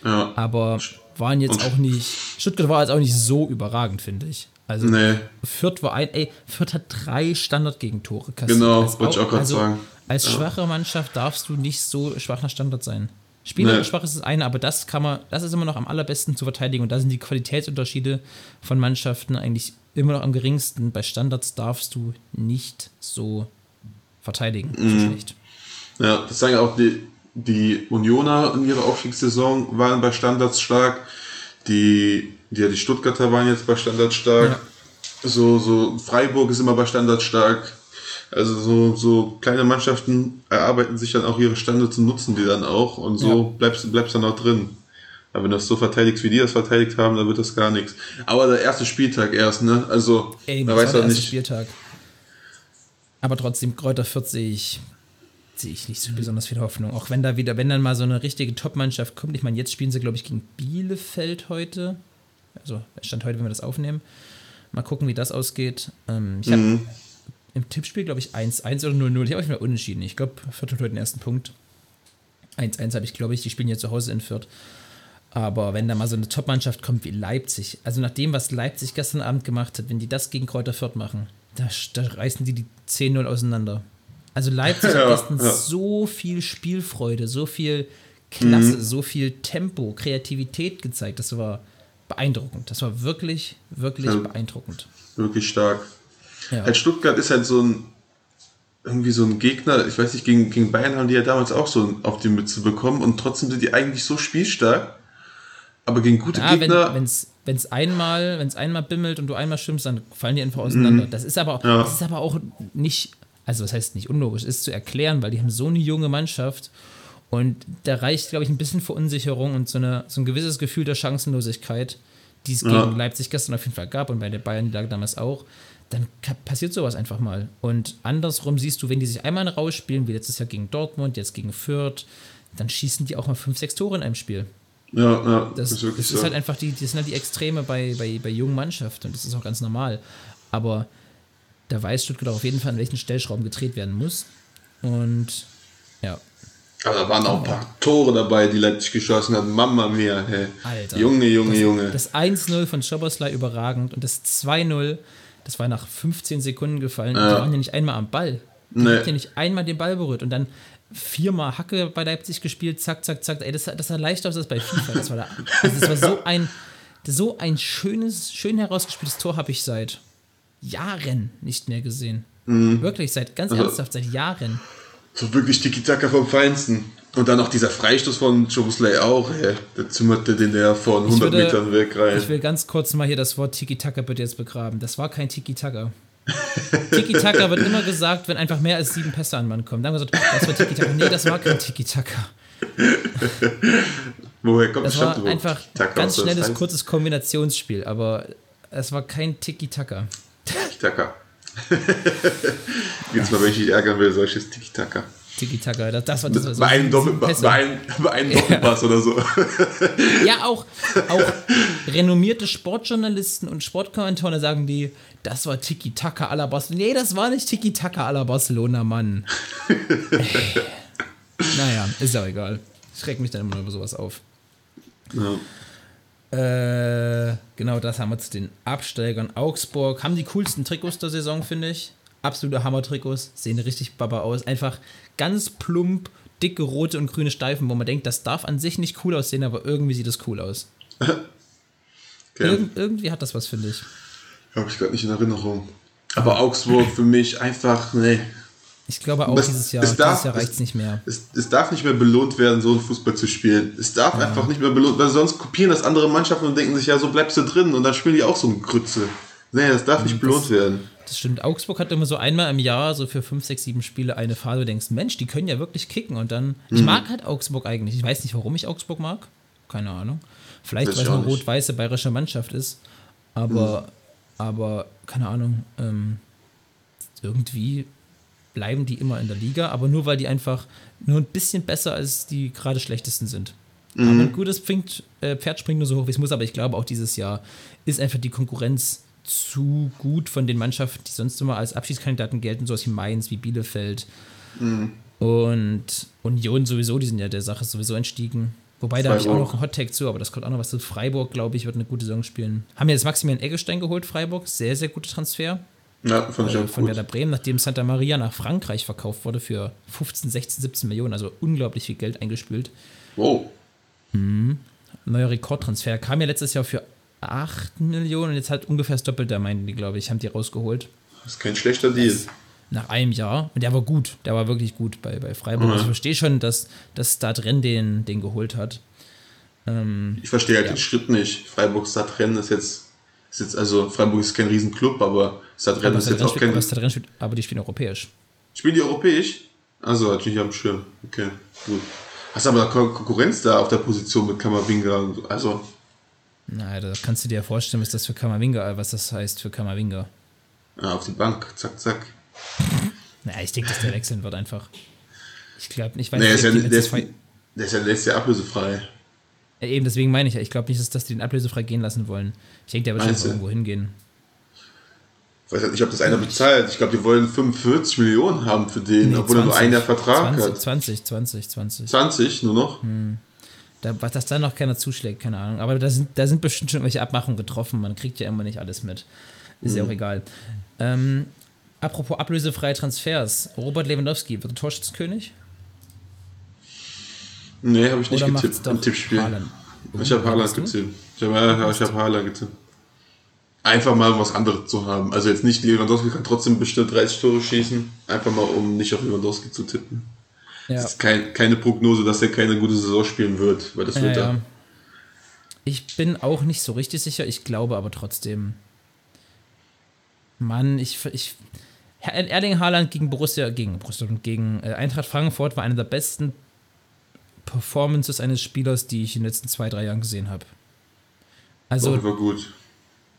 Ja, aber waren jetzt Und- auch nicht. Stuttgart war jetzt auch nicht so überragend, finde ich. Also nee, Fürth war ein, ey, Fürth hat drei Standardgegentore kassiert. Genau, wollte ich auch grad also, sagen. Als schwache Mannschaft darfst du nicht so schwach nach Standard sein. Spieler Nee. schwach ist das eine, aber das kann man, das ist immer noch am allerbesten zu verteidigen und da sind die Qualitätsunterschiede von Mannschaften eigentlich immer noch am geringsten. Bei Standards darfst du nicht so verteidigen. Mhm. So schlecht. ja, das sagen ja auch die, die Unioner in ihrer Aufstiegssaison waren bei Standards stark. Die, ja, die Stuttgarter waren jetzt bei Standards stark. So, so Freiburg ist immer bei Standards stark. Also so, so kleine Mannschaften erarbeiten sich dann auch ihre Standards und nutzen die dann auch und so Ja. bleibst du bleibst dann auch drin. Aber wenn du das so verteidigst, wie die das verteidigt haben, dann wird das gar nichts. Aber der erste Spieltag erst, ne? Also, Ey, man weiß auch nicht. Spieltag. Aber trotzdem, Kräuter Fürth sehe ich, sehe ich nicht so besonders viel Hoffnung. Auch wenn da wieder, wenn dann mal so eine richtige Top-Mannschaft kommt. Ich meine, jetzt spielen sie, glaube ich, gegen Bielefeld heute. Also, es stand heute, wenn wir das aufnehmen. Mal gucken, wie das ausgeht. Ähm, ich habe Mhm. im Tippspiel, glaube ich, 1-1 oder 0-0. Ich habe euch mal unentschieden. Ich glaube, Fürth hat heute den ersten Punkt. 1-1 habe ich, glaube ich. Die spielen ja zu Hause in Fürth. Aber wenn da mal so eine Top-Mannschaft kommt wie Leipzig, also nach dem, was Leipzig gestern Abend gemacht hat, wenn die das gegen Kräuter Fürth machen, da, da reißen die die 10-0 auseinander. Also Leipzig Ja, hat gestern ja. so viel Spielfreude, so viel Klasse, Mhm. so viel Tempo, Kreativität gezeigt. Das war beeindruckend. Das war wirklich, wirklich Ja. beeindruckend. Wirklich stark. Ja. Halt Stuttgart ist halt so ein irgendwie so ein Gegner, ich weiß nicht, gegen, gegen Bayern haben die ja damals auch so auf die Mütze bekommen und trotzdem sind die eigentlich so spielstark. Aber gegen gute Ja, wenn Gegner, es wenn's einmal, wenn's einmal bimmelt und du einmal schwimmst, dann fallen die einfach auseinander. Das ist aber, Mhm. Ja. das ist aber auch nicht, also das heißt nicht unlogisch, ist zu erklären, weil die haben so eine junge Mannschaft und da reicht, glaube ich, ein bisschen Verunsicherung und so, eine, so ein gewisses Gefühl der Chancenlosigkeit, die es Ja. gegen Leipzig gestern auf jeden Fall gab und bei der Bayern lag damals auch. Dann passiert sowas einfach mal. Und andersrum siehst du, wenn die sich einmal rausspielen, wie letztes Jahr gegen Dortmund, jetzt gegen Fürth, dann schießen die auch mal fünf, sechs Tore in einem Spiel. ja, ja, Das, ist wirklich das ist so. halt einfach die, das sind halt die Extreme bei, bei, bei jungen Mannschaften und das ist auch ganz normal. Aber da weiß Stuttgart auf jeden Fall, an welchen Stellschrauben gedreht werden muss. Und ja, Aber da waren auch ein paar Tore dabei, die Leipzig geschossen hat. Mama mia, hey. Alter. Junge, Junge, das, Junge. Das 1-0 von Schoboslai überragend und das 2-0, das war nach 15 Sekunden gefallen. Die waren ja nicht einmal am Ball. Die Nee. hat ja nicht einmal den Ball berührt und dann viermal Hacke bei Leipzig gespielt, zack, zack, zack. Ey, das, das sah leichter aus als bei FIFA. Das war, da, also das war so ein, so ein schönes, schön herausgespieltes Tor habe ich seit Jahren nicht mehr gesehen. Mhm. Wirklich, seit ganz Also- ernsthaft, seit Jahren. So wirklich Tiki-Taka vom Feinsten. Und dann auch dieser Freistoß von Jobusley auch, hey. Der zimmerte den der von 100 würde- Metern weg rein. Ich will ganz kurz mal hier das Wort Tiki-Taka bitte jetzt begraben. Das war kein Tiki-Taka. Tiki-Taka wird immer gesagt, wenn einfach mehr als sieben Pässe an Mann kommen. Dann haben wir gesagt, das war Tiki-Taka. Nee, das war kein Tiki-Taka. Woher kommt Das stammt war einfach ganz? Das schnelles, kurzes Kombinationsspiel. Aber es war kein Tiki-Taka. Tiki-Taka. Jetzt mal, wenn ich dich ärgern will, solches Tiki-Taka. Tiki-Taka, das, das war das war so Bei einem, sieben Doppel, bei, einem, einem Doppelpass oder so. Ja, auch, auch renommierte Sportjournalisten und Sportkommentatoren sagen die, das war Tiki-Taka la Barcelona. Nee, das war nicht Tiki-Taka la Barcelona, Mann. Naja, ist ja egal. Ich reg mich dann immer über sowas auf. Ja. Äh, genau, das haben wir zu den Absteigern. Augsburg haben die coolsten Trikots der Saison, finde ich. Absolute Hammer-Trikots. Sehen richtig baba aus. Einfach ganz plump, dicke rote und grüne Steifen, wo man denkt, das darf an sich nicht cool aussehen, aber irgendwie sieht es cool aus. Okay. Irgend, irgendwie hat das was, finde ich. Habe ich gerade nicht in Erinnerung. Aber Augsburg für mich einfach, nee. Ich glaube auch Es- dieses Jahr, es darf- dieses Jahr reicht es- nicht mehr. Es, es darf nicht mehr belohnt werden, so einen Fußball zu spielen. Es darf einfach nicht mehr belohnt werden, sonst kopieren das andere Mannschaften und denken sich, ja, so bleibst du drin und dann spielen die auch so eine Grütze. Nee, das darf nicht belohnt werden. Das stimmt. Augsburg hat immer so einmal im Jahr, so für fünf, sechs, sieben Spiele eine Phase, wo du denkst, Mensch, die können ja wirklich kicken. Und dann, Mhm. ich mag halt Augsburg eigentlich. Ich weiß nicht, warum ich Augsburg mag. Keine Ahnung. Vielleicht, weil es eine rot-weiße bayerische Mannschaft ist. Aber, aber, keine Ahnung. Ähm, irgendwie bleiben die immer in der Liga, aber nur weil die einfach nur ein bisschen besser als die gerade schlechtesten sind. Aber ein gutes Pferd, äh, Pferd springt nur so hoch, wie es muss, aber ich glaube auch dieses Jahr ist einfach die Konkurrenz zu gut von den Mannschaften, die sonst immer als Abschiedskandidaten gelten, sowas wie Mainz, wie Bielefeld und Union sowieso, die sind ja der Sache sowieso entstiegen. Wobei, da habe ich auch Freiburg. noch einen Hot-Tag zu, aber das kommt auch noch was zu. Freiburg, glaube ich, wird eine gute Saison spielen. Haben jetzt Maximilian Eggestein geholt, Freiburg. Sehr, sehr guter Transfer Ja, fand ich äh, auch von gut. Werder Bremen, nachdem Santa Maria nach Frankreich verkauft wurde für 15, 16, 17 Millionen, also unglaublich viel Geld eingespült. Wow. Neuer Rekordtransfer. Kam ja letztes Jahr für 8 Millionen und jetzt halt ungefähr das Doppelte, meinten die, glaube ich, haben die rausgeholt. Das ist kein schlechter Deal. Nach einem Jahr. Und der war gut. Der war wirklich gut bei, bei Freiburg. Also ich verstehe schon, dass, dass Stadren den, den geholt hat. Ähm, Ich verstehe halt Ja. den Schritt nicht. Freiburg Stadtrennen ist jetzt, ist jetzt, also Freiburg ist kein Riesenclub, aber Stadtrennen aber ist jetzt auch spielt, aber, kein. Stadren spielt, aber die spielen europäisch. Spielen die europäisch? Also natürlich am Schirm. Okay, gut. Hast aber Kon Konkurrenz da auf der Position mit Kammerwinger. und so. Also, Na, da kannst du dir ja vorstellen, was das für Kamavinga, was das heißt für Kamavinga. ja, auf die Bank, zack, zack. Naja, ich denke, dass der wechseln wird einfach. Ich glaube nicht, weil Nee, ist ja, der, ist, der ist ja der ist ja ablösefrei. Ja, eben, deswegen meine ich ja, ich glaube nicht, dass, dass die den ablösefrei gehen lassen wollen. Ich denke, der wird schon irgendwo hingehen. Ich weiß nicht, ob das einer bezahlt. Ich glaube, die wollen 45 Millionen haben für den, Nee, obwohl er nur 20, ein Jahr Vertrag 20, hat. 20, 20, 20. 20 nur noch? Da, was das da noch keiner zuschlägt, keine Ahnung. Aber da sind, da sind bestimmt schon irgendwelche Abmachungen getroffen. Man kriegt ja immer nicht alles mit. Ist Mhm. ja auch egal. Ähm, apropos ablösefreie Transfers. Robert Lewandowski wird Torschützenkönig? Nee, habe ich nicht Oder getippt im Tippspiel. Haaland? Ich habe Haaland Hast du? getippt. Ich habe hab Haaland getippt. Einfach mal was anderes zu haben. Also jetzt nicht, Lewandowski kann trotzdem bestimmt 30 Tore schießen. Einfach mal, um nicht auf Lewandowski zu tippen. Ja. Das ist kein, keine Prognose, dass er keine gute Saison spielen wird, weil das Ja, wird ja. er. Ich bin auch nicht so richtig sicher. Ich glaube aber trotzdem. Mann, ich. ich Erling Haaland gegen Borussia, gegen Borussia und gegen äh, Eintracht Frankfurt war eine der besten Performances eines Spielers, die ich in den letzten zwei, drei Jahren gesehen habe. Also, Doch, war gut.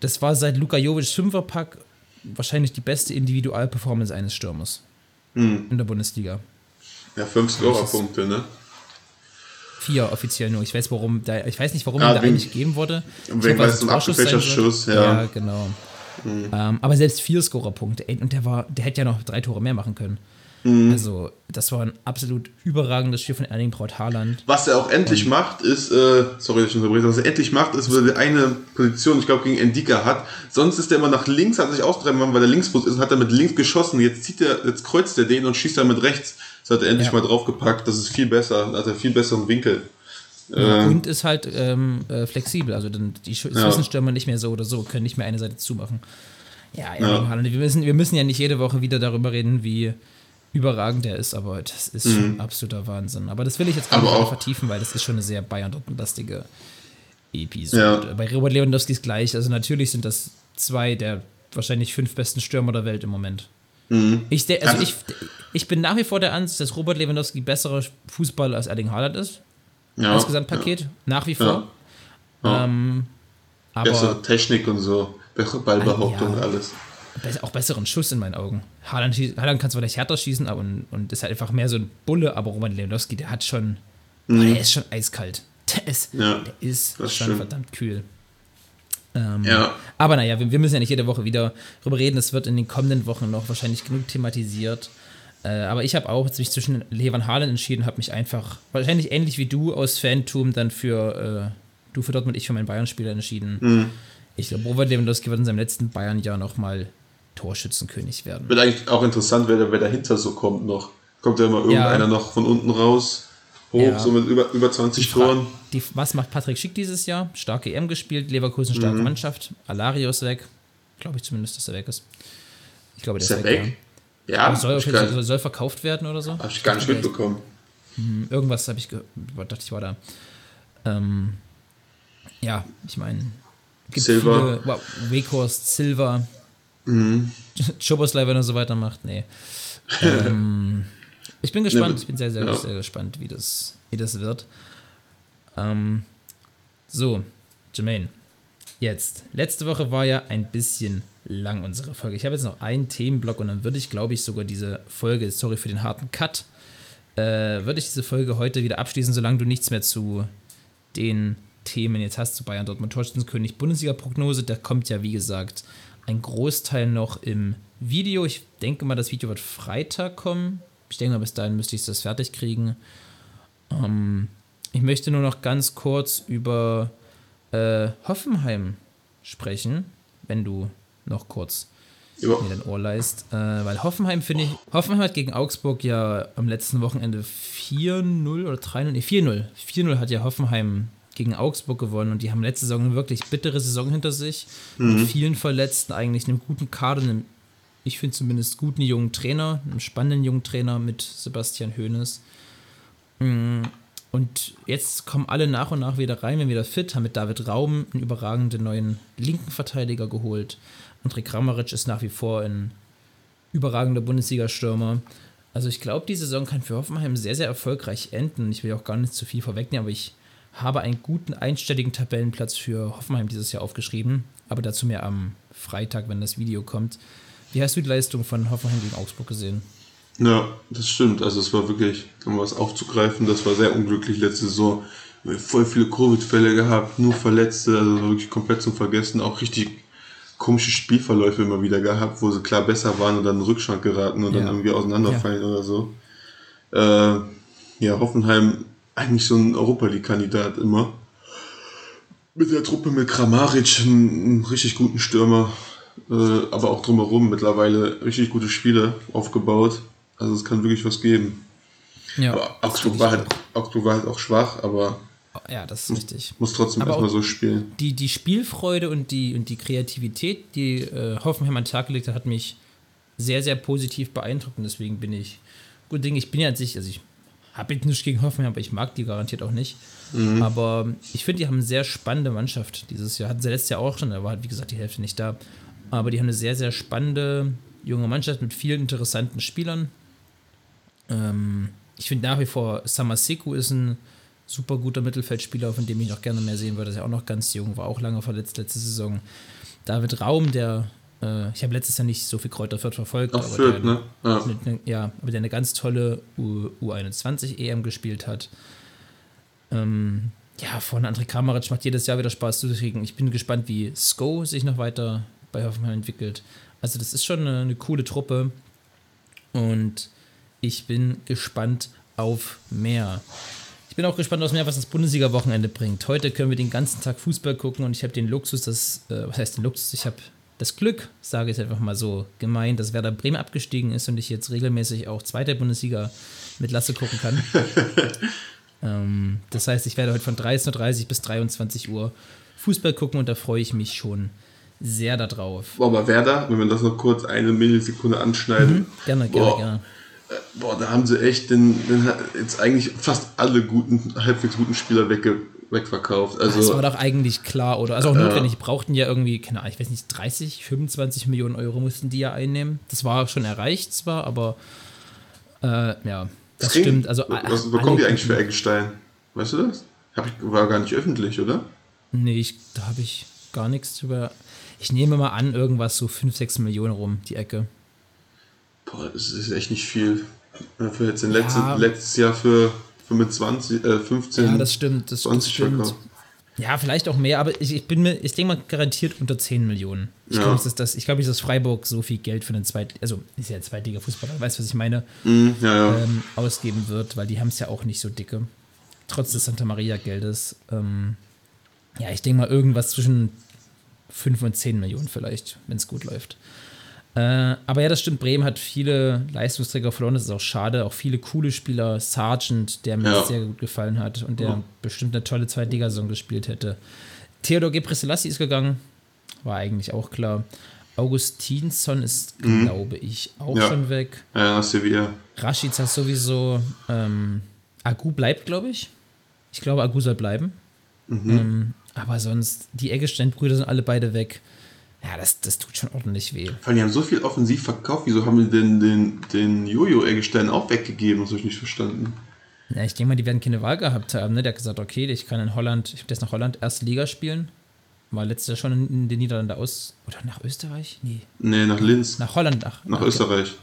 Das war seit Luka Jovic Fünferpack wahrscheinlich die beste Individualperformance eines Stürmers Hm. in der Bundesliga. Ja, fünf Scorerpunkte, ne? Vier offiziell nur. Ich weiß, warum da, ich weiß nicht, warum ihm da eigentlich gegeben wurde. wegen- sein abgefälschter soll. Schuss, ja. Ja, genau. Ähm, aber selbst vier Scorerpunkte. Und der war, der hätte ja noch drei Tore mehr machen können. Mhm. Also, das war ein absolut überragendes Spiel von Erling Braut Haaland. Was er auch endlich macht, ist, äh, sorry, dass ich unterbreche, was er endlich macht, ist, weil er eine Position, ich glaube, gegen Endika hat. Sonst ist er immer nach links, hat sich austreiben wollen, weil er Linksfuß ist und hat er mit links geschossen. Jetzt zieht er, jetzt kreuzt er den und schießt er mit rechts. Das hat er endlich Ja. mal draufgepackt. Das ist viel besser. Hat er viel besseren Winkel. Ähm, Und ist halt ähm, äh, flexibel. Also, dann die Sch- Ja. Nicht mehr so oder so, können nicht mehr eine Seite zumachen. Ja, Ja. Haaland. Wir müssen, wir müssen ja nicht jede Woche wieder darüber reden, wie überragend er ist, aber das ist schon absoluter Wahnsinn. Aber das will ich jetzt gar Mhm. Nicht vertiefen, weil das ist schon eine sehr Bayern-lastige Episode. Ja. Bei Robert Lewandowski ist gleich. Also natürlich sind das zwei der wahrscheinlich fünf besten Stürmer der Welt im Moment. Ich, de- also Also- ich, ich bin nach wie vor der Ansicht, dass Robert Lewandowski besserer Fußballer als Erling Haaland ist. ja, Als Gesamtpaket. Nach wie vor. Ja. Ja. Ähm, aber Technik und so. Ballbehauptung Ja. und alles. Auch besseren Schuss in meinen Augen. Haaland, Haaland kann zwar vielleicht härter schießen aber, und, ist halt einfach mehr so ein Bulle, aber Robert Lewandowski, der hat schon, boah, der ist schon eiskalt. Der ist, Mhm. Ja, der ist schon stimmt. verdammt kühl. Ähm, Ja. Aber naja, wir, wir müssen ja nicht jede Woche wieder drüber reden. Es wird in den kommenden Wochen noch wahrscheinlich genug thematisiert. Äh, aber ich habe auch mich zwischen Levan Haaland entschieden, habe mich einfach, wahrscheinlich ähnlich wie du aus Fantum, dann für, äh, du für Dortmund, ich für meinen Bayern-Spieler entschieden. Mhm. Ich glaube, Robert Lewandowski wird in seinem letzten Bayern-Jahr nochmal Torschützenkönig werden. Wird eigentlich auch interessant, wer, da- wer dahinter so kommt noch. Kommt ja immer irgendeiner Ja. noch von unten raus, hoch, Ja. so mit über, über 20 Toren. Die, was macht Patrick Schick dieses Jahr? Starke EM gespielt, Leverkusen starke Mhm. Mannschaft, Alario ist weg. Glaube ich zumindest, dass er weg ist. Ich glaube, der Ist ist, er weg. weg? Ja. Ja, Aber soll, ich, Fall- soll verkauft werden oder so? hab ich gar nicht mitbekommen. Hm, Irgendwas habe ich gehört, dachte ich war da. Ähm, ja, ich meine, Silver. viele, wow, Weghorst, Silver, Mhm. Choboslai, wenn er so weitermacht, nee. ähm, ich bin gespannt, ich bin sehr, sehr, ja. sehr gespannt, wie das, wie das wird. Ähm, so, Jermaine, jetzt. Letzte Woche war ja ein bisschen lang unsere Folge. Ich habe jetzt noch einen Themenblock und dann würde ich, glaube ich, sogar diese Folge, sorry für den harten Cut, äh, würde ich diese Folge heute wieder abschließen, solange du nichts mehr zu den Themen jetzt hast, zu Bayern Dortmund Torschützenkönig Bundesliga-Prognose. Da kommt ja, wie gesagt, ein Großteil noch im Video. Ich denke mal, das Video wird Freitag kommen. Ich denke mal, bis dahin müsste ich das fertig kriegen. Ähm, ich möchte nur noch ganz kurz über äh, Hoffenheim sprechen, wenn du noch kurz Ja. mir dein Ohr leist. Äh, weil Hoffenheim, finde ich, Hoffenheim hat gegen Augsburg ja am letzten Wochenende 4-0 oder 3-0, nee, 4-0. 4-0 hat ja Hoffenheim gegen Augsburg gewonnen und die haben letzte Saison eine wirklich bittere Saison hinter sich. Mit vielen Verletzten, eigentlich einem guten Kader, einem, ich finde zumindest guten jungen Trainer, einem spannenden jungen Trainer mit Sebastian Hoeneß. Mm, Und jetzt kommen alle nach und nach wieder rein, wenn wieder fit, haben mit David Raum einen überragenden neuen linken Verteidiger geholt. André Kramaric ist nach wie vor ein überragender Bundesliga-Stürmer. Also ich glaube, die Saison kann für Hoffenheim sehr, sehr erfolgreich enden. Ich will auch gar nicht zu viel vorwegnehmen, aber ich habe einen guten einstelligen Tabellenplatz für Hoffenheim dieses Jahr aufgeschrieben. Aber dazu mehr am Freitag, wenn das Video kommt. Wie hast du die Leistung von Hoffenheim gegen Augsburg gesehen? Ja, das stimmt. Also es war wirklich, um was aufzugreifen, das war sehr unglücklich letzte Saison. Wir haben voll viele Covid-Fälle gehabt, nur Verletzte, also wirklich komplett zum Vergessen. Auch richtig komische Spielverläufe immer wieder gehabt, wo sie klar besser waren und dann in den Rückstand geraten und Ja. dann irgendwie auseinanderfallen oder so. Äh, ja, Hoffenheim eigentlich so ein Europa League-Kandidat immer. Mit der Truppe mit Kramaric, einen, einen richtig guten Stürmer, äh, aber auch drumherum mittlerweile richtig gute Spiele aufgebaut. Also es kann wirklich was geben. Ja, Aber Augsburg war, halt, Augsburg war halt auch schwach, aber. Ja, das ist richtig. muss trotzdem erstmal so spielen. die, die Spielfreude und die, und die Kreativität, die äh, Hoffenheim an den Tag gelegt hat, hat mich sehr, sehr positiv beeindruckt. Und deswegen bin ich, gut Ding, ich bin ja an sich, also ich habe jetzt nichts gegen Hoffenheim, aber ich mag die garantiert auch nicht. Aber ich finde, die haben eine sehr spannende Mannschaft dieses Jahr. Hatten sie letztes Jahr auch schon, da war, halt, wie gesagt, die Hälfte nicht da. Aber die haben eine sehr, sehr spannende junge Mannschaft mit vielen interessanten Spielern. Ähm, ich finde nach wie vor Samaseku ist ein super guter Mittelfeldspieler, von dem ich noch gerne mehr sehen würde. Der ist ja auch noch ganz jung, war auch lange verletzt letzte Saison. David Raum, der, äh, ich habe letztes Jahr nicht so viel Kräuter Fürth verfolgt, aber Fürth, der, ne? Ja. mit ne- ja, aber der eine ganz tolle U U21 EM E gespielt hat. Ähm, ja, von André Kramaric macht jedes Jahr wieder Spaß zu kriegen. Ich bin gespannt, wie Sko sich noch weiter bei Hoffenheim entwickelt. Also, das ist schon eine, eine coole Truppe. Und ich bin gespannt auf mehr. Ich bin auch gespannt auf mehr, was das Bundesliga-Wochenende bringt. Heute können wir den ganzen Tag Fußball gucken und ich habe den Luxus, das, äh, was heißt den Luxus? Ich habe das Glück, sage ich einfach mal so gemeint, dass Werder Bremen abgestiegen ist und ich jetzt regelmäßig auch zweite Bundesliga mit Lasse gucken kann. ähm, das heißt, ich werde heute von 13.30 Uhr bis 23 Uhr Fußball gucken und da freue ich mich schon sehr darauf. Boah, aber Werder, wenn wir das noch kurz eine Millisekunde anschneiden, Gerne, gerne, Boah. gerne. boah, da haben sie echt den, den jetzt eigentlich fast alle guten, halbwegs guten Spieler wegge, wegverkauft. Das Also war doch eigentlich klar, oder? Also auch notwendig. Die brauchten ja irgendwie, keine Ahnung, ich weiß nicht, 30, 25 Millionen Euro mussten die ja einnehmen. Das war schon erreicht zwar, aber äh, ja, das kriegen- stimmt. Also, was bekommen die eigentlich für Eggestein? Weißt du das? Hab ich, war gar nicht öffentlich, oder? Nee, ich, da habe ich gar nichts drüber. Ich nehme mal an, irgendwas so 5, 6 Millionen rum, die Ecke. Boah, das ist echt nicht viel. Äh, Für jetzt in Ja. letztes Jahr für 25, äh, 15. Ja, das stimmt. Das, das 20 stimmt. verkauft. Ja, vielleicht auch mehr, aber ich, ich bin mir, ich denke mal garantiert unter 10 Millionen. Ich Ja. glaube nicht, dass das, ich glaube nicht, dass Freiburg so viel Geld für den Zweit, also ist ja Zweitliga-Fußballer, weißt du, was ich meine? Mhm, ja, ja. ähm, ausgeben wird, weil die haben es ja auch nicht so dicke. Trotz des Santa Maria-Geldes. Ähm, ja, ich denke mal irgendwas zwischen 5 und 10 Millionen vielleicht, wenn es gut läuft. Äh, aber ja, das stimmt, Bremen hat viele Leistungsträger verloren, das ist auch schade. Auch viele coole Spieler, Sargent, der mir Ja. sehr gut gefallen hat und der Ja. bestimmt eine tolle Zweitligasaison gespielt hätte. Theodor Gebrselassie ist gegangen, war eigentlich auch klar. Augustinsson ist, glaube ich, auch Mhm. Ja. schon weg. Ja, Sevilla. Rashica sowieso. Ähm, Agu bleibt, glaube ich. Ich glaube, Agu soll bleiben. Ähm, aber sonst, die Eggestein-Brüder sind alle beide weg. Ja, das, das tut schon ordentlich weh. Vor allem, die haben so viel offensiv verkauft. Wieso haben die denn den, den Jojo-Eggestein auch weggegeben? Das habe ich nicht verstanden. Ja, ich denke mal, die werden keine Wahl gehabt haben. Ne? Der hat gesagt, okay, ich kann in Holland, ich habe jetzt nach Holland erste Liga spielen. War letztes Jahr schon in, den Niederlanden aus. Oder nach Österreich? Nee. Nee, nach Linz. Nach Holland, nach, nach okay. Österreich.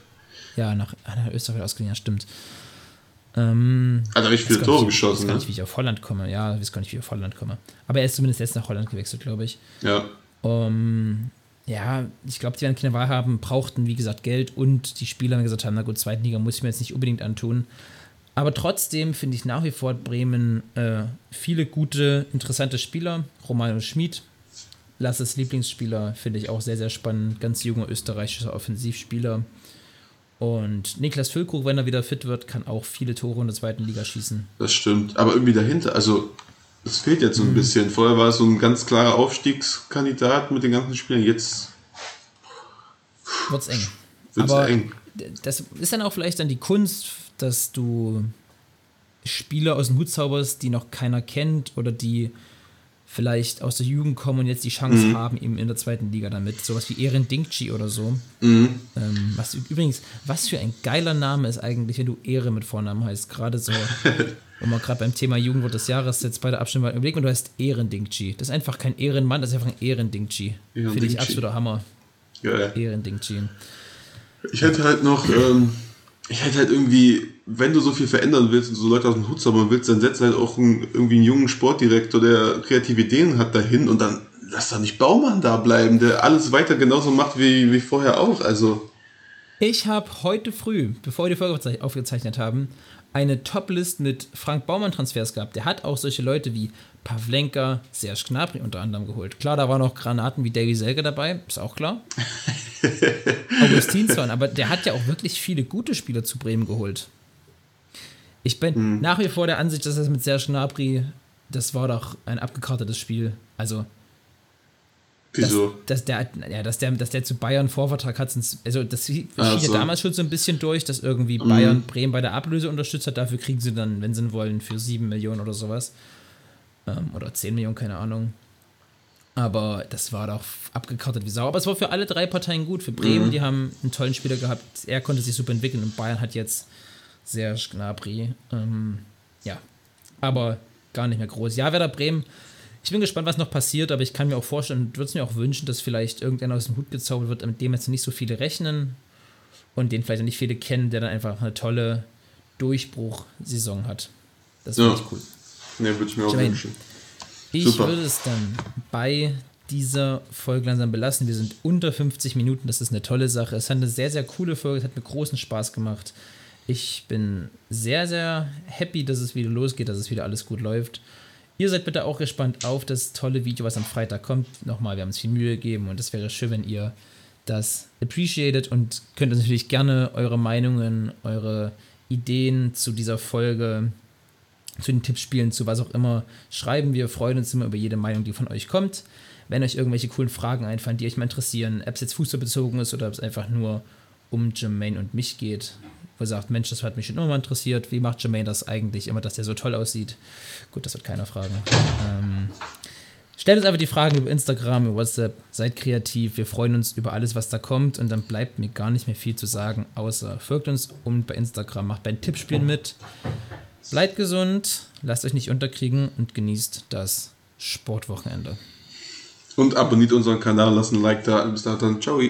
Ja, nach, ah, nach Österreich ausgeliehen, ja, stimmt. Ähm, Hat er richtig viele Tore nicht, Ich geschossen, weiß gar ne? nicht, wie ich auf Holland komme. Ja, ich weiß gar nicht, wie ich auf Holland komme. Aber er ist zumindest jetzt nach Holland gewechselt, glaube ich. Ja. Um, ja, ich glaube, die werden keine Wahl haben, brauchten, wie gesagt, Geld und die Spieler haben gesagt haben, na gut, zweiten Liga muss ich mir jetzt nicht unbedingt antun. Aber trotzdem finde ich nach wie vor Bremen äh, viele gute, interessante Spieler. Romano Schmid, Lasses Lieblingsspieler, finde ich auch sehr, sehr spannend. Ganz junger österreichischer Offensivspieler. Und Niklas Füllkrug, wenn er wieder fit wird, kann auch viele Tore in der zweiten Liga schießen. Das stimmt. Aber irgendwie dahinter, also es fehlt jetzt so Mhm. ein bisschen. Vorher war es so ein ganz klarer Aufstiegskandidat mit den ganzen Spielern. Jetzt Wird's eng. wird es Aber eng. das ist dann auch vielleicht dann die Kunst, dass du Spieler aus dem Hut zauberst, die noch keiner kennt oder die vielleicht aus der Jugend kommen und jetzt die Chance Mhm. haben, eben in der zweiten Liga damit. Sowas wie Ehren Dinkci oder so. Mhm. Ähm, was übrigens, was für ein geiler Name ist eigentlich, wenn du Ehre mit Vornamen heißt. Gerade so, wo man gerade beim Thema Jugendwort des Jahres jetzt bei der Abstimmung war. Überleg mal, du heißt Ehren Dinkci. Das ist einfach kein Ehrenmann, das ist einfach ein Ehren Dinkci. Ehren Finde ich absoluter Hammer. Geil. Ehren Dinkci. Ich hätte halt noch, ähm, ich hätte halt irgendwie, wenn du so viel verändern willst und so Leute aus dem Hut zaubern willst, dann setz halt auch einen, irgendwie einen jungen Sportdirektor, der kreative Ideen hat, dahin und dann lass da nicht Baumann da bleiben, der alles weiter genauso macht wie, wie vorher auch. Also, Ich habe heute früh, bevor wir die Folge aufgezei- aufgezeichnet haben, eine Top-List mit Frank Baumann-Transfers gehabt. Der hat auch solche Leute wie Pavlenka, Serge Gnabry unter anderem geholt. Klar, da waren noch Granaten wie Davy Selke dabei, ist auch klar. Augustinsson, aber der hat ja auch wirklich viele gute Spieler zu Bremen geholt. Ich bin nach wie vor der Ansicht, dass das mit Serge Gnabry, das war doch ein abgekartetes Spiel. Also, wieso? dass, der, ja, dass, der, dass der zu Bayern Vorvertrag hat, also das schien Ach ja damals schon so ein bisschen durch, dass irgendwie Bayern Bremen bei der Ablöse unterstützt hat. Dafür kriegen sie dann, wenn sie wollen, für 7 Millionen oder sowas. Ähm, oder 10 Millionen, keine Ahnung. Aber das war doch abgekartet wie Sau. Aber es war für alle drei Parteien gut. Für Bremen, die haben einen tollen Spieler gehabt. Er konnte sich super entwickeln und Bayern hat jetzt Serge Gnabry. Ähm, ja, aber gar nicht mehr groß. Ja, Werder Bremen. Ich bin gespannt, was noch passiert, aber ich kann mir auch vorstellen und würde es mir auch wünschen, dass vielleicht irgendeiner aus dem Hut gezaubert wird, mit dem jetzt nicht so viele rechnen und den vielleicht auch nicht viele kennen, der dann einfach eine tolle Durchbruchsaison hat. Das finde Ja. ich cool. Ne, würde ich mir auch Jermaine. wünschen. Ich Super. würde es dann bei dieser Folge langsam belassen. Wir sind unter 50 Minuten, das ist eine tolle Sache. Es hat eine sehr, sehr coole Folge, es hat mir großen Spaß gemacht. Ich bin sehr, sehr happy, dass es wieder losgeht, dass es wieder alles gut läuft. Ihr seid bitte auch gespannt auf das tolle Video, was am Freitag kommt. Nochmal, wir haben uns viel Mühe gegeben und es wäre schön, wenn ihr das appreciated und könnt uns natürlich gerne eure Meinungen, eure Ideen zu dieser Folge zu den Tippspielen, zu was auch immer, schreiben. Wir freuen uns immer über jede Meinung, die von euch kommt. Wenn euch irgendwelche coolen Fragen einfallen, die euch mal interessieren, ob es jetzt fußballbezogen ist oder ob es einfach nur um Jermaine und mich geht, wo ihr sagt, Mensch, das hat mich schon immer mal interessiert, wie macht Jermaine das eigentlich immer, dass der so toll aussieht? Gut, das wird keiner fragen. Ähm, stellt uns einfach die Fragen über Instagram, über WhatsApp, seid kreativ, wir freuen uns über alles, was da kommt und dann bleibt mir gar nicht mehr viel zu sagen, außer folgt uns und bei Instagram, macht bei den Tippspielen mit. Bleibt gesund, lasst euch nicht unterkriegen und genießt das Sportwochenende. Und abonniert unseren Kanal, lasst ein Like da. Bis dahin, ciao.